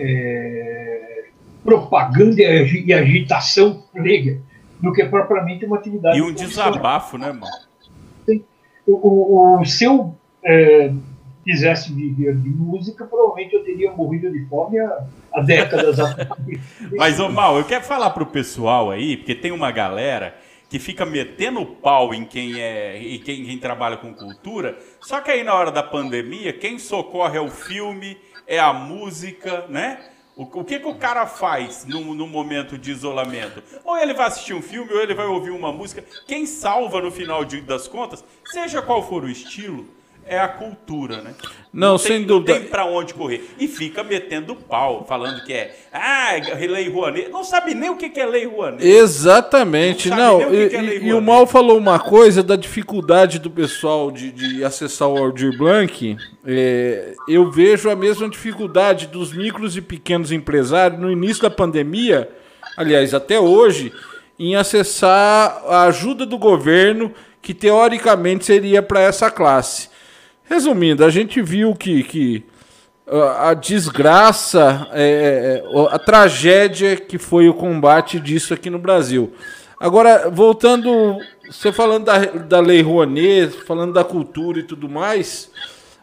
É, propaganda e agitação leiga do que propriamente uma atividade. E um desabafo, né, mano? O, o, o, se eu é, quisesse viver de música, provavelmente eu teria morrido de fome há, há décadas Mas, ô Mal, eu quero falar pro pessoal aí, porque tem uma galera que fica metendo pau em quem é e quem, quem, trabalha com cultura. Só que aí na hora da pandemia, quem socorre é o filme, é a música, né? O, o que, que o cara faz no, no momento de isolamento? Ou ele vai assistir um filme, ou ele vai ouvir uma música. Quem salva no final de, das contas, seja qual for o estilo, é a cultura, né? Não, não sem tem, dúvida. Não tem pra onde correr. E fica metendo pau, falando que é, ah, lei Rouanet. Não sabe nem o que é lei Rouanet. Exatamente. Não, não e, é e, o Mal falou uma coisa da dificuldade do pessoal de, de acessar o Aldir Blanc. É, eu vejo a mesma dificuldade dos micros e pequenos empresários no início da pandemia, aliás, até hoje, em acessar a ajuda do governo que teoricamente seria para essa classe. Resumindo, a gente viu que, que a desgraça, é, é, a tragédia que foi o combate disso aqui no Brasil. Agora, voltando, você falando da, da Lei Rouanet, falando da cultura e tudo mais,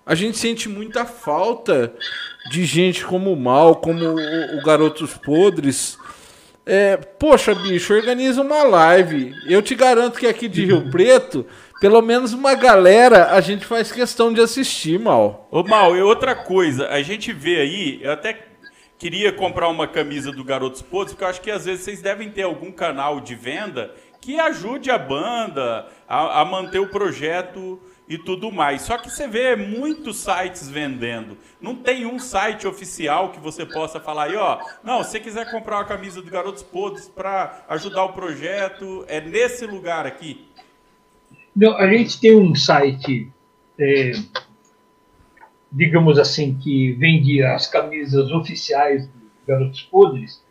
a gente sente muita falta de gente como o Mal, como o, o Garotos Podres. É, poxa, bicho, organiza uma live. Eu te garanto que aqui de Rio Preto pelo menos uma galera a gente faz questão de assistir, Mal. Ô, Mal, e outra coisa, a gente vê aí, eu até queria comprar uma camisa do Garotos Podres, porque eu acho que às vezes vocês devem ter algum canal de venda que ajude a banda a, a manter o projeto e tudo mais. Só que você vê muitos sites vendendo. Não tem um site oficial que você possa falar aí, ó. Não, se você quiser comprar uma camisa do Garotos Podres para ajudar o projeto, é nesse lugar aqui. Não, a gente tem um site, é, digamos assim, que vende as camisas oficiais do Garotos Podres,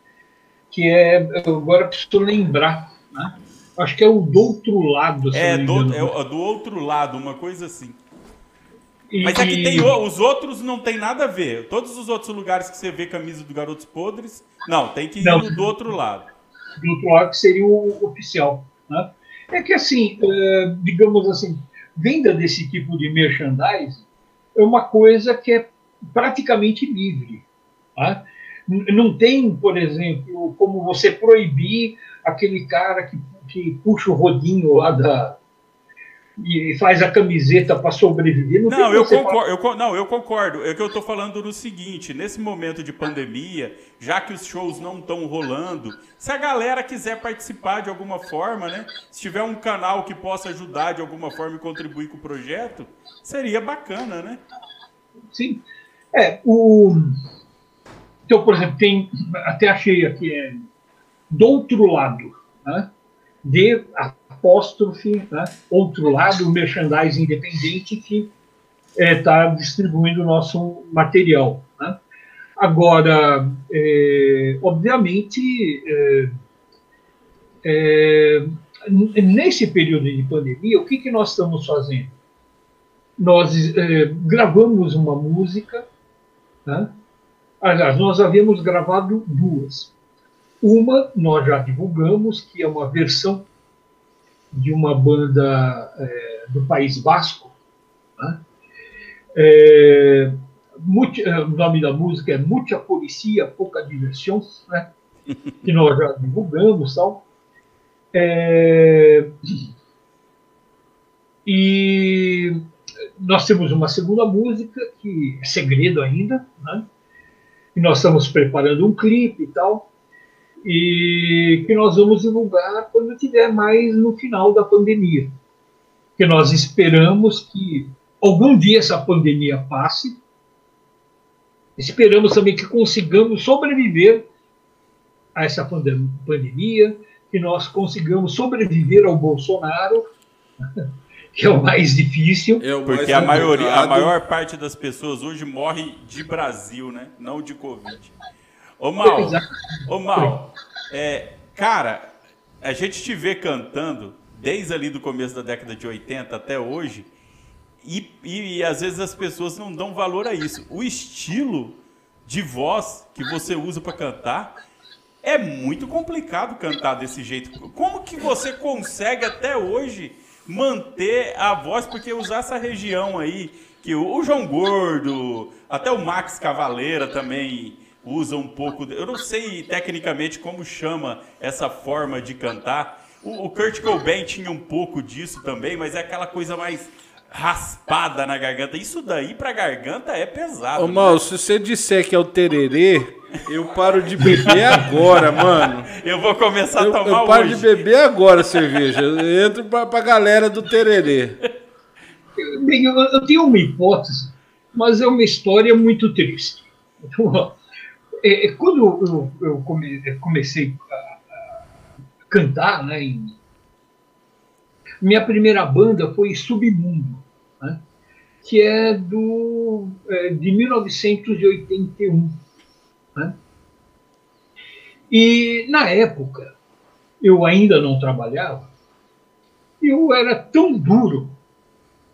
que é, agora preciso lembrar, né? Acho que é o do outro lado. É, do, é do outro lado, uma coisa assim. E, Mas aqui tem os outros não tem nada a ver. Todos os outros lugares que você vê camisa do Garotos Podres, não, tem que ir não, do outro lado. Do outro lado que seria o oficial, né? É que, assim, é, digamos assim, venda desse tipo de merchandising é uma coisa que é praticamente livre. Tá? Não tem, por exemplo, como você proibir aquele cara que, que puxa o rodinho lá da, e faz a camiseta para sobreviver. Não, não eu concordo, eu, não, eu concordo. É que eu estou falando no seguinte: nesse momento de pandemia, já que os shows não estão rolando, se a galera quiser participar de alguma forma, né? Se tiver um canal que possa ajudar de alguma forma e contribuir com o projeto, seria bacana, né? Sim. É, o. Então, por exemplo, tem. Até achei aqui, é. Do outro lado, né? De apóstrofe, né? outro lado, o merchandising independente que está é, distribuindo o nosso material. Né? Agora, é, obviamente, é, é, nesse período de pandemia, o que, que nós estamos fazendo? Nós é, gravamos uma música, né? aliás, nós havíamos gravado duas. Uma nós já divulgamos, que é uma versão de uma banda é, do País Basco. Né? É, multi, é, o nome da música é Muita Policia, Pouca Diversão, né? que nós já divulgamos. Tal. É, e nós temos uma segunda música, que é segredo ainda, né? e nós estamos preparando um clipe e tal e que nós vamos divulgar quando tiver mais no final da pandemia. Que nós esperamos que algum dia essa pandemia passe. Esperamos também que consigamos sobreviver a essa pandemia, que nós consigamos sobreviver ao Bolsonaro, que é o mais difícil. É o mais Porque a, maioria, a maior parte das pessoas hoje morre de Brasil, né? Não de Covid. Ô Mal, ô Mal, é, cara, a gente te vê cantando desde ali do começo da década de 80 até hoje, e, e, e às vezes as pessoas não dão valor a isso. O estilo de voz que você usa para cantar é muito complicado cantar desse jeito. Como que você consegue até hoje manter a voz? Porque usar essa região aí, que o, o João Gordo, até o Max Cavaleira também usa um pouco. De, eu não sei tecnicamente como chama essa forma de cantar. O, o Kurt Cobain tinha um pouco disso também, mas é aquela coisa mais raspada na garganta. Isso daí pra garganta é pesado. Ô, né? Mal, se você disser que é o tererê, eu paro de beber agora, mano. Eu vou começar eu, a tomar Eu paro hoje. de beber agora cerveja. Eu entro pra, pra galera do tererê. Bem, eu, eu tenho uma hipótese, mas é uma história muito triste. Então, é, é, quando eu, eu come, comecei a, a, cantar, né, em, minha primeira banda foi Submundo, né, que é, do, é, de 1981. Né, e na época, eu ainda não trabalhava, eu era tão duro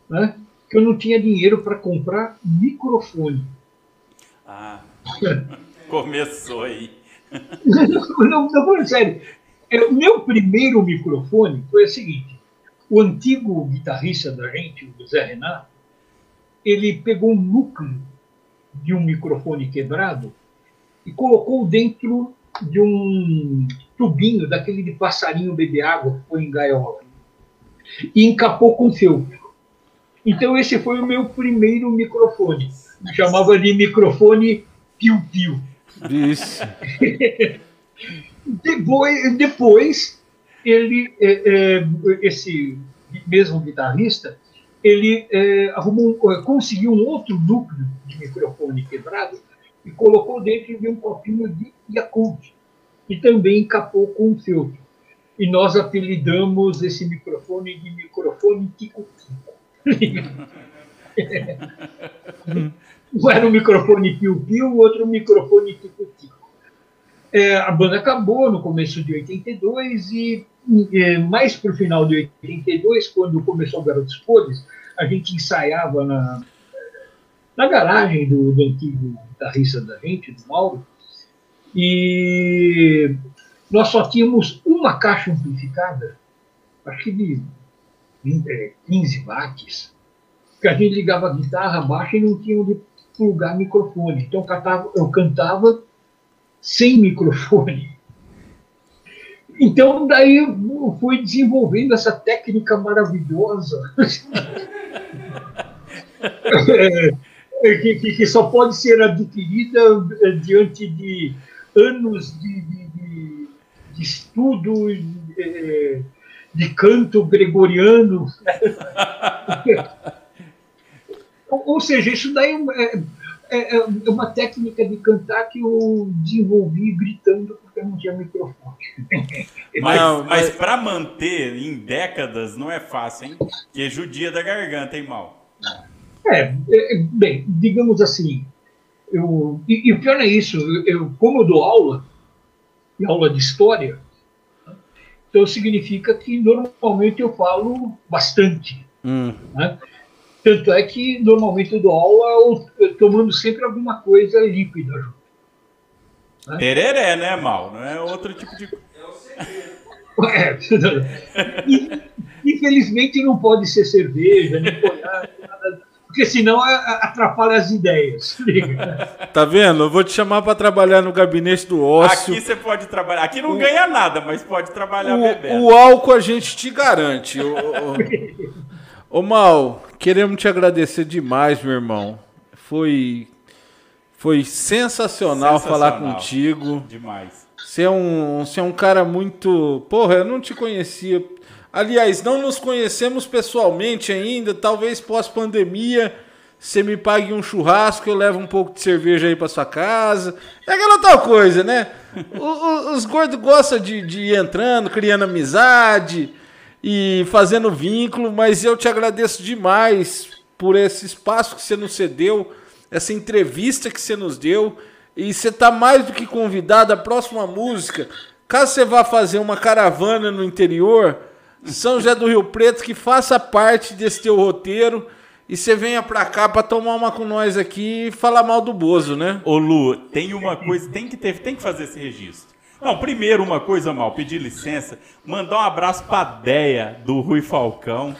né, que eu não tinha dinheiro para comprar microfone. Ah. Começou aí. não, não, não, sério. É, o meu primeiro microfone foi o seguinte: o antigo guitarrista da gente, o Zé Renato, ele pegou um núcleo de um microfone quebrado e colocou dentro de um tubinho daquele de passarinho beber água que foi em gaiola e encapou com feltro. Então esse foi o meu primeiro microfone. Eu chamava de microfone piu-piu. Depois, depois, ele, é, é, esse mesmo guitarrista, ele é, arrumou, é, conseguiu um outro núcleo de microfone quebrado e colocou dentro de um copinho de Yakult, e também encapou com um filtro. E nós apelidamos esse microfone de microfone tico-tico. Um era um microfone piu-piu, o outro um microfone tico-tico. É, a banda acabou no começo de 82 e é, mais para o final de 82, quando começou o Garotos Podres, a gente ensaiava na, na garagem do, do antigo guitarrista da gente, do Mauro, e nós só tínhamos uma caixa amplificada, acho que de 20, 15 é, watts, que a gente ligava a guitarra baixa e não tinha onde plugar microfone. Então eu cantava, eu cantava sem microfone. Então, daí eu fui desenvolvendo essa técnica maravilhosa que, que, que, só pode ser adquirida eh, diante de anos de, de, de, de estudo, de, de canto gregoriano. Ou seja, isso daí é, é, é, uma técnica de cantar que eu desenvolvi gritando porque não tinha microfone. Mas, mas, mas para manter em décadas não é fácil, hein? Que é judia da garganta, hein, Mal? É, é bem, digamos assim, eu, e, e, o pior é isso, eu, eu, como eu dou aula, e aula de história, então significa que normalmente eu falo bastante. Hum. Né? Tanto é que normalmente eu dou aula tomando sempre alguma coisa líquida junto. Né? Tereré, né, Mal? Não é outro tipo de. É o segredo. É, infelizmente não pode ser cerveja, nem nada, porque senão atrapalha as ideias. tá vendo? Eu vou te chamar para trabalhar no gabinete do ócio. Aqui você pode trabalhar. Aqui não o, ganha nada, mas pode trabalhar o, bebendo. O álcool a gente te garante. Ô, Mal, queremos te agradecer demais, meu irmão. Foi, foi sensacional, sensacional. falar contigo. Demais. Você é, um, você é um cara muito. Porra, eu não te conhecia. Aliás, não nos conhecemos pessoalmente ainda. Talvez pós-pandemia você me pague um churrasco, eu levo um pouco de cerveja aí para sua casa. É aquela tal coisa, né? os gordos gostam de, de ir entrando, criando amizade e fazendo vínculo, mas eu te agradeço demais por esse espaço que você nos cedeu, essa entrevista que você nos deu. E você está mais do que convidado à próxima música. Caso você vá fazer uma caravana no interior, São José do Rio Preto, que faça parte desse teu roteiro e você venha pra cá pra tomar uma com nós aqui e falar mal do Bozo, né? Ô Lu, tem uma coisa, tem que ter, tem que fazer esse registro. Não, primeiro uma coisa mal, pedir licença, mandar um abraço pra Deia do Rui Falcão,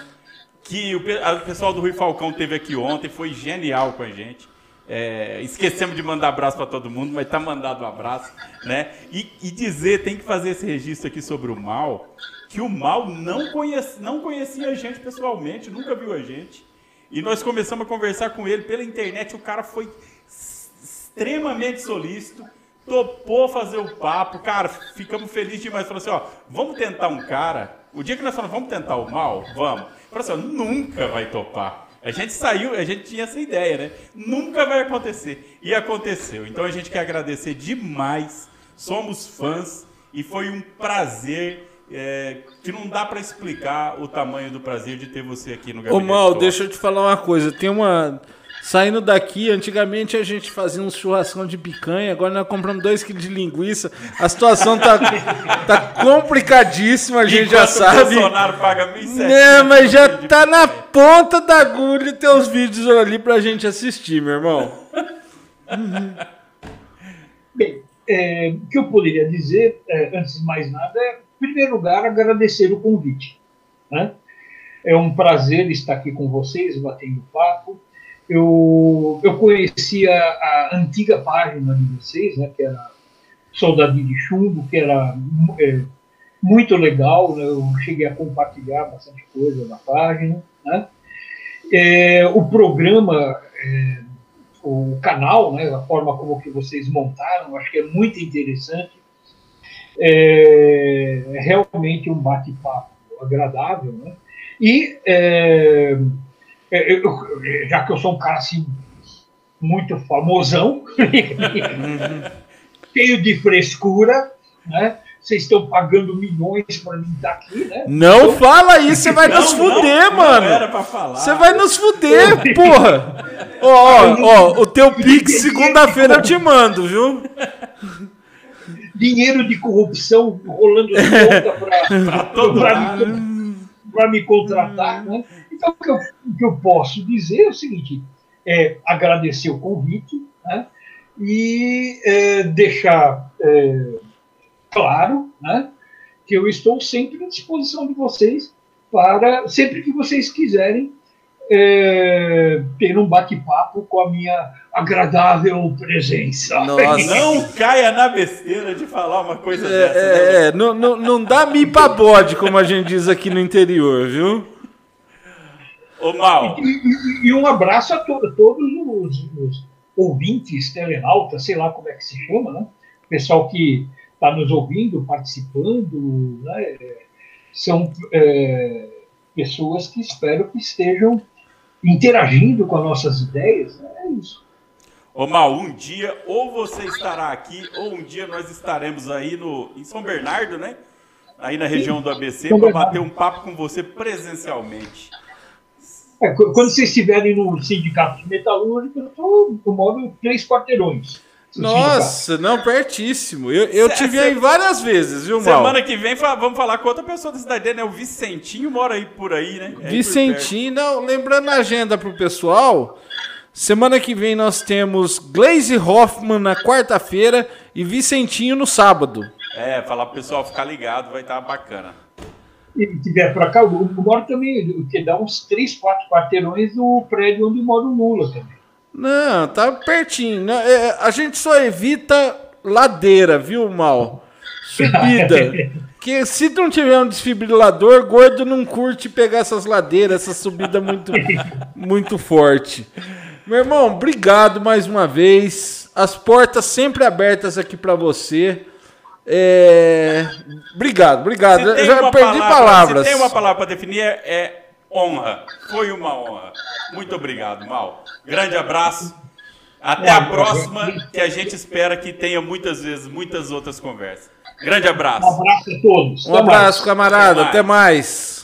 que o, o pessoal do Rui Falcão teve aqui ontem, foi genial com a gente. É, esquecemos de mandar abraço para todo mundo, mas tá mandado um abraço, né? E, e, dizer, tem que fazer esse registro aqui sobre o mal, que o mal não, conhece, não conhecia a gente pessoalmente, nunca viu a gente. E nós começamos a conversar com ele pela internet, o cara foi extremamente solícito topou fazer o papo, cara, ficamos felizes demais. Falou assim, ó, vamos tentar um cara. O dia que nós falamos, vamos tentar o mal, vamos. Falou assim, ó, nunca vai topar. A gente saiu, a gente tinha essa ideia, né? Nunca vai acontecer. E aconteceu. Então a gente quer agradecer demais. Somos fãs e foi um prazer é, que não dá para explicar o tamanho do prazer de ter você aqui no gabinete. Ô Mal, deixa eu te falar uma coisa. Tem uma Saindo daqui, antigamente a gente fazia um churrascão de picanha, agora nós compramos 2 kg de linguiça. A situação tá, tá complicadíssima, a gente Enquanto já sabe. O Bolsonaro paga 1.700. Né, mas já tá na ponta da agulha teus vídeos ali pra gente assistir, meu irmão. Bem, é, o que eu poderia dizer, é, antes de mais nada, é, em primeiro lugar, agradecer o convite. Né? É um prazer estar aqui com vocês, batendo papo eu, eu conhecia a antiga página de vocês, né, que era Soldadinho de Chumbo, que era é, muito legal, né, eu cheguei a compartilhar bastante coisa na página. Né. É, o programa, é, o canal, né, a forma como que vocês montaram, acho que é muito interessante. É, é realmente um bate-papo agradável. Né. E é, é, eu, já que eu sou um cara assim muito famosão, cheio de frescura, né? Vocês estão pagando milhões para mim estar aqui, né? Não então, fala isso, você vai não, nos fuder, não, mano. Não era pra falar. Você vai nos fuder, porra. Ó, ó, ó, o teu Pix segunda-feira eu te mando, viu? Dinheiro de corrupção rolando para me, me contratar, né? Então, o que eu, o que eu posso dizer é o seguinte: é agradecer o convite né, e é, deixar é, claro né, que eu estou sempre à disposição de vocês para, sempre que vocês quiserem é, ter um bate-papo com a minha agradável presença. Nossa. Não caia na besteira de falar uma coisa é, dessa. É, né? é, não, não, não dá mi pra bode, como a gente diz aqui no interior, viu? Ô, Mal. E, e, e um abraço a to todos os, os, ouvintes, telenautas, sei lá como é que se chama, né? Pessoal que está nos ouvindo, participando, né? São é, pessoas que espero que estejam interagindo com as nossas ideias. Né? É isso. Ô Mal, um dia ou você estará aqui, ou um dia nós estaremos aí no, em São Bernardo, né? Aí na região do ABC, para bater um papo com você presencialmente. É, quando vocês estiverem no sindicato de metalúrgica, eu, tô, eu moro três quarteirões. Nossa, não, pertíssimo. Eu, eu cê, tive cê, aí várias vezes, viu, Mal? Semana que vem vamos falar com outra pessoa da cidade dele, né? O Vicentinho mora aí por aí, né? É Vicentinho, não, lembrando a agenda pro pessoal, semana que vem nós temos Glaze Hoffman na quarta-feira e Vicentinho no sábado. É, falar pro pessoal ficar ligado, vai estar tá bacana. E tiver para cá, eu moro também, que dá uns 3, 4 quarteirões no prédio onde mora o Lula também. Não, tá pertinho. É, a gente só evita ladeira, viu, Mal? Subida. que se não tiver um desfibrilador, gordo não curte pegar essas ladeiras, essa subida muito, muito forte. Meu irmão, obrigado mais uma vez. As portas sempre abertas aqui para você. É... Obrigado, obrigado. Eu já perdi palavra, palavras. Se tem uma palavra para definir, é, honra. Foi uma honra. Muito obrigado, Mal. Grande abraço. Até a próxima, que a gente espera que tenha muitas vezes muitas outras conversas. Grande abraço. Um abraço a todos. Um abraço, camarada. Até mais. Até mais.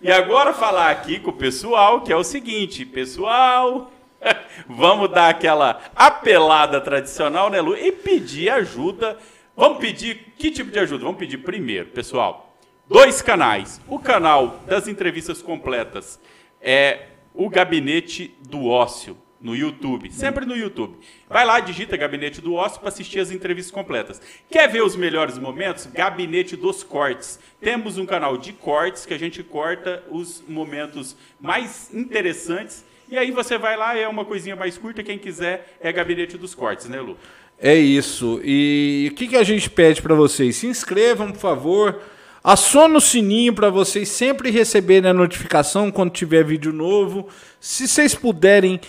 E agora falar aqui com o pessoal, que é o seguinte, pessoal, vamos dar aquela apelada tradicional, né, Lu? E pedir ajuda. Vamos pedir que tipo de ajuda? Vamos pedir primeiro, pessoal, dois canais. O canal das entrevistas completas é o Gabinete do Ócio no YouTube, sempre no YouTube. Vai lá, digita Gabinete do Ócio para assistir as entrevistas completas. Quer ver os melhores momentos? Gabinete dos Cortes. Temos um canal de cortes que a gente corta os momentos mais interessantes. E aí você vai lá, é uma coisinha mais curta, quem quiser é Gabinete dos Cortes, né, Lu? É isso. E o que, que a gente pede para vocês? Se inscrevam, por favor Aciona o sininho para vocês sempre receberem a notificação quando tiver vídeo novo. Se vocês puderem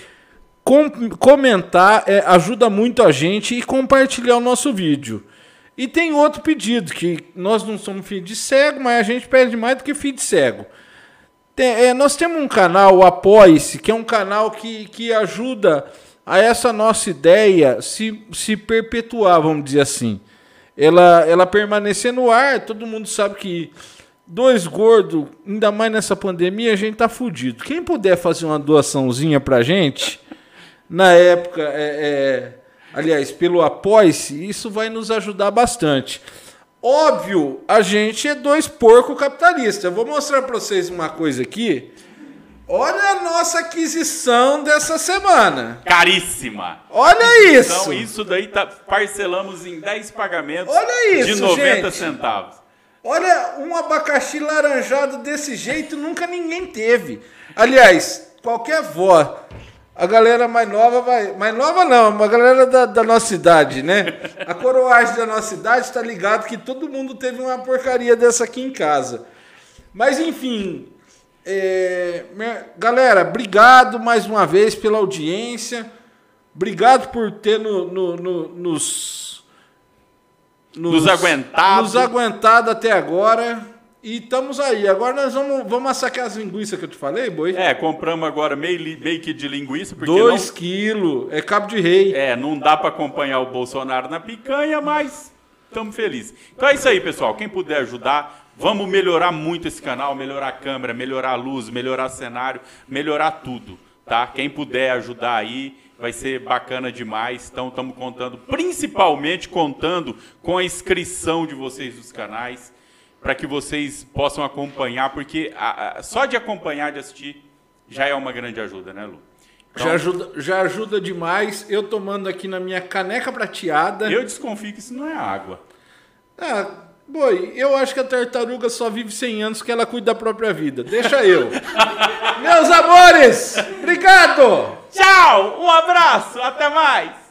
com comentar, é, ajuda muito a gente e compartilhar o nosso vídeo. E tem outro pedido, que nós não somos filho de cego, mas a gente pede mais do que filho de cego. Tem, é, nós temos um canal, o Apoie-se, que é um canal que, que ajuda a essa nossa ideia se, se perpetuar, vamos dizer assim ela, ela permanecer no ar. Todo mundo sabe que dois gordos, ainda mais nessa pandemia, a gente tá fudido. Quem puder fazer uma doaçãozinha pra gente, na época, é, é, aliás, pelo apoie-se, isso vai nos ajudar bastante. Óbvio, a gente é dois porco capitalista. Eu vou mostrar para vocês uma coisa aqui Olha a nossa aquisição dessa semana. Caríssima. Olha isso. Então, isso daí tá, parcelamos em 10 pagamentos Olha isso, de 90 gente. centavos. Olha, um abacaxi laranjado desse jeito nunca ninguém teve. Aliás, qualquer vó, a galera mais nova vai. Mais nova não, a galera da, da nossa idade, né? A coroagem da nossa idade está ligado que todo mundo teve uma porcaria dessa aqui em casa. Mas enfim, é, galera, obrigado mais uma vez pela audiência. Obrigado por ter no, no, no, nos, nos, nos aguentado. Nos aguentado até agora. E estamos aí. Agora nós vamos, vamos assacar as linguiças que eu te falei, boi? É, compramos agora meio, meio que de linguiça. Porque Dois não... quilos. É cabo de rei. É, não dá para acompanhar o Bolsonaro na picanha, mas estamos felizes. Então é isso aí, pessoal. Quem puder ajudar, Vamos melhorar muito esse canal, melhorar a câmera, melhorar a luz, melhorar o cenário, melhorar tudo, tá? Quem puder ajudar aí, vai ser bacana demais. Então estamos contando, principalmente contando com a inscrição de vocês nos canais, para que vocês possam acompanhar, porque a, a, só de acompanhar, de assistir, já é uma grande ajuda, né, Lu? Então, já, ajuda, já ajuda demais. Eu tomando aqui na minha caneca prateada. Eu desconfio que isso não é água. Ah, Boi, eu acho que a tartaruga só vive 100 anos que ela cuida da própria vida. Deixa eu. Meus amores, obrigado! Tchau, um abraço, até mais!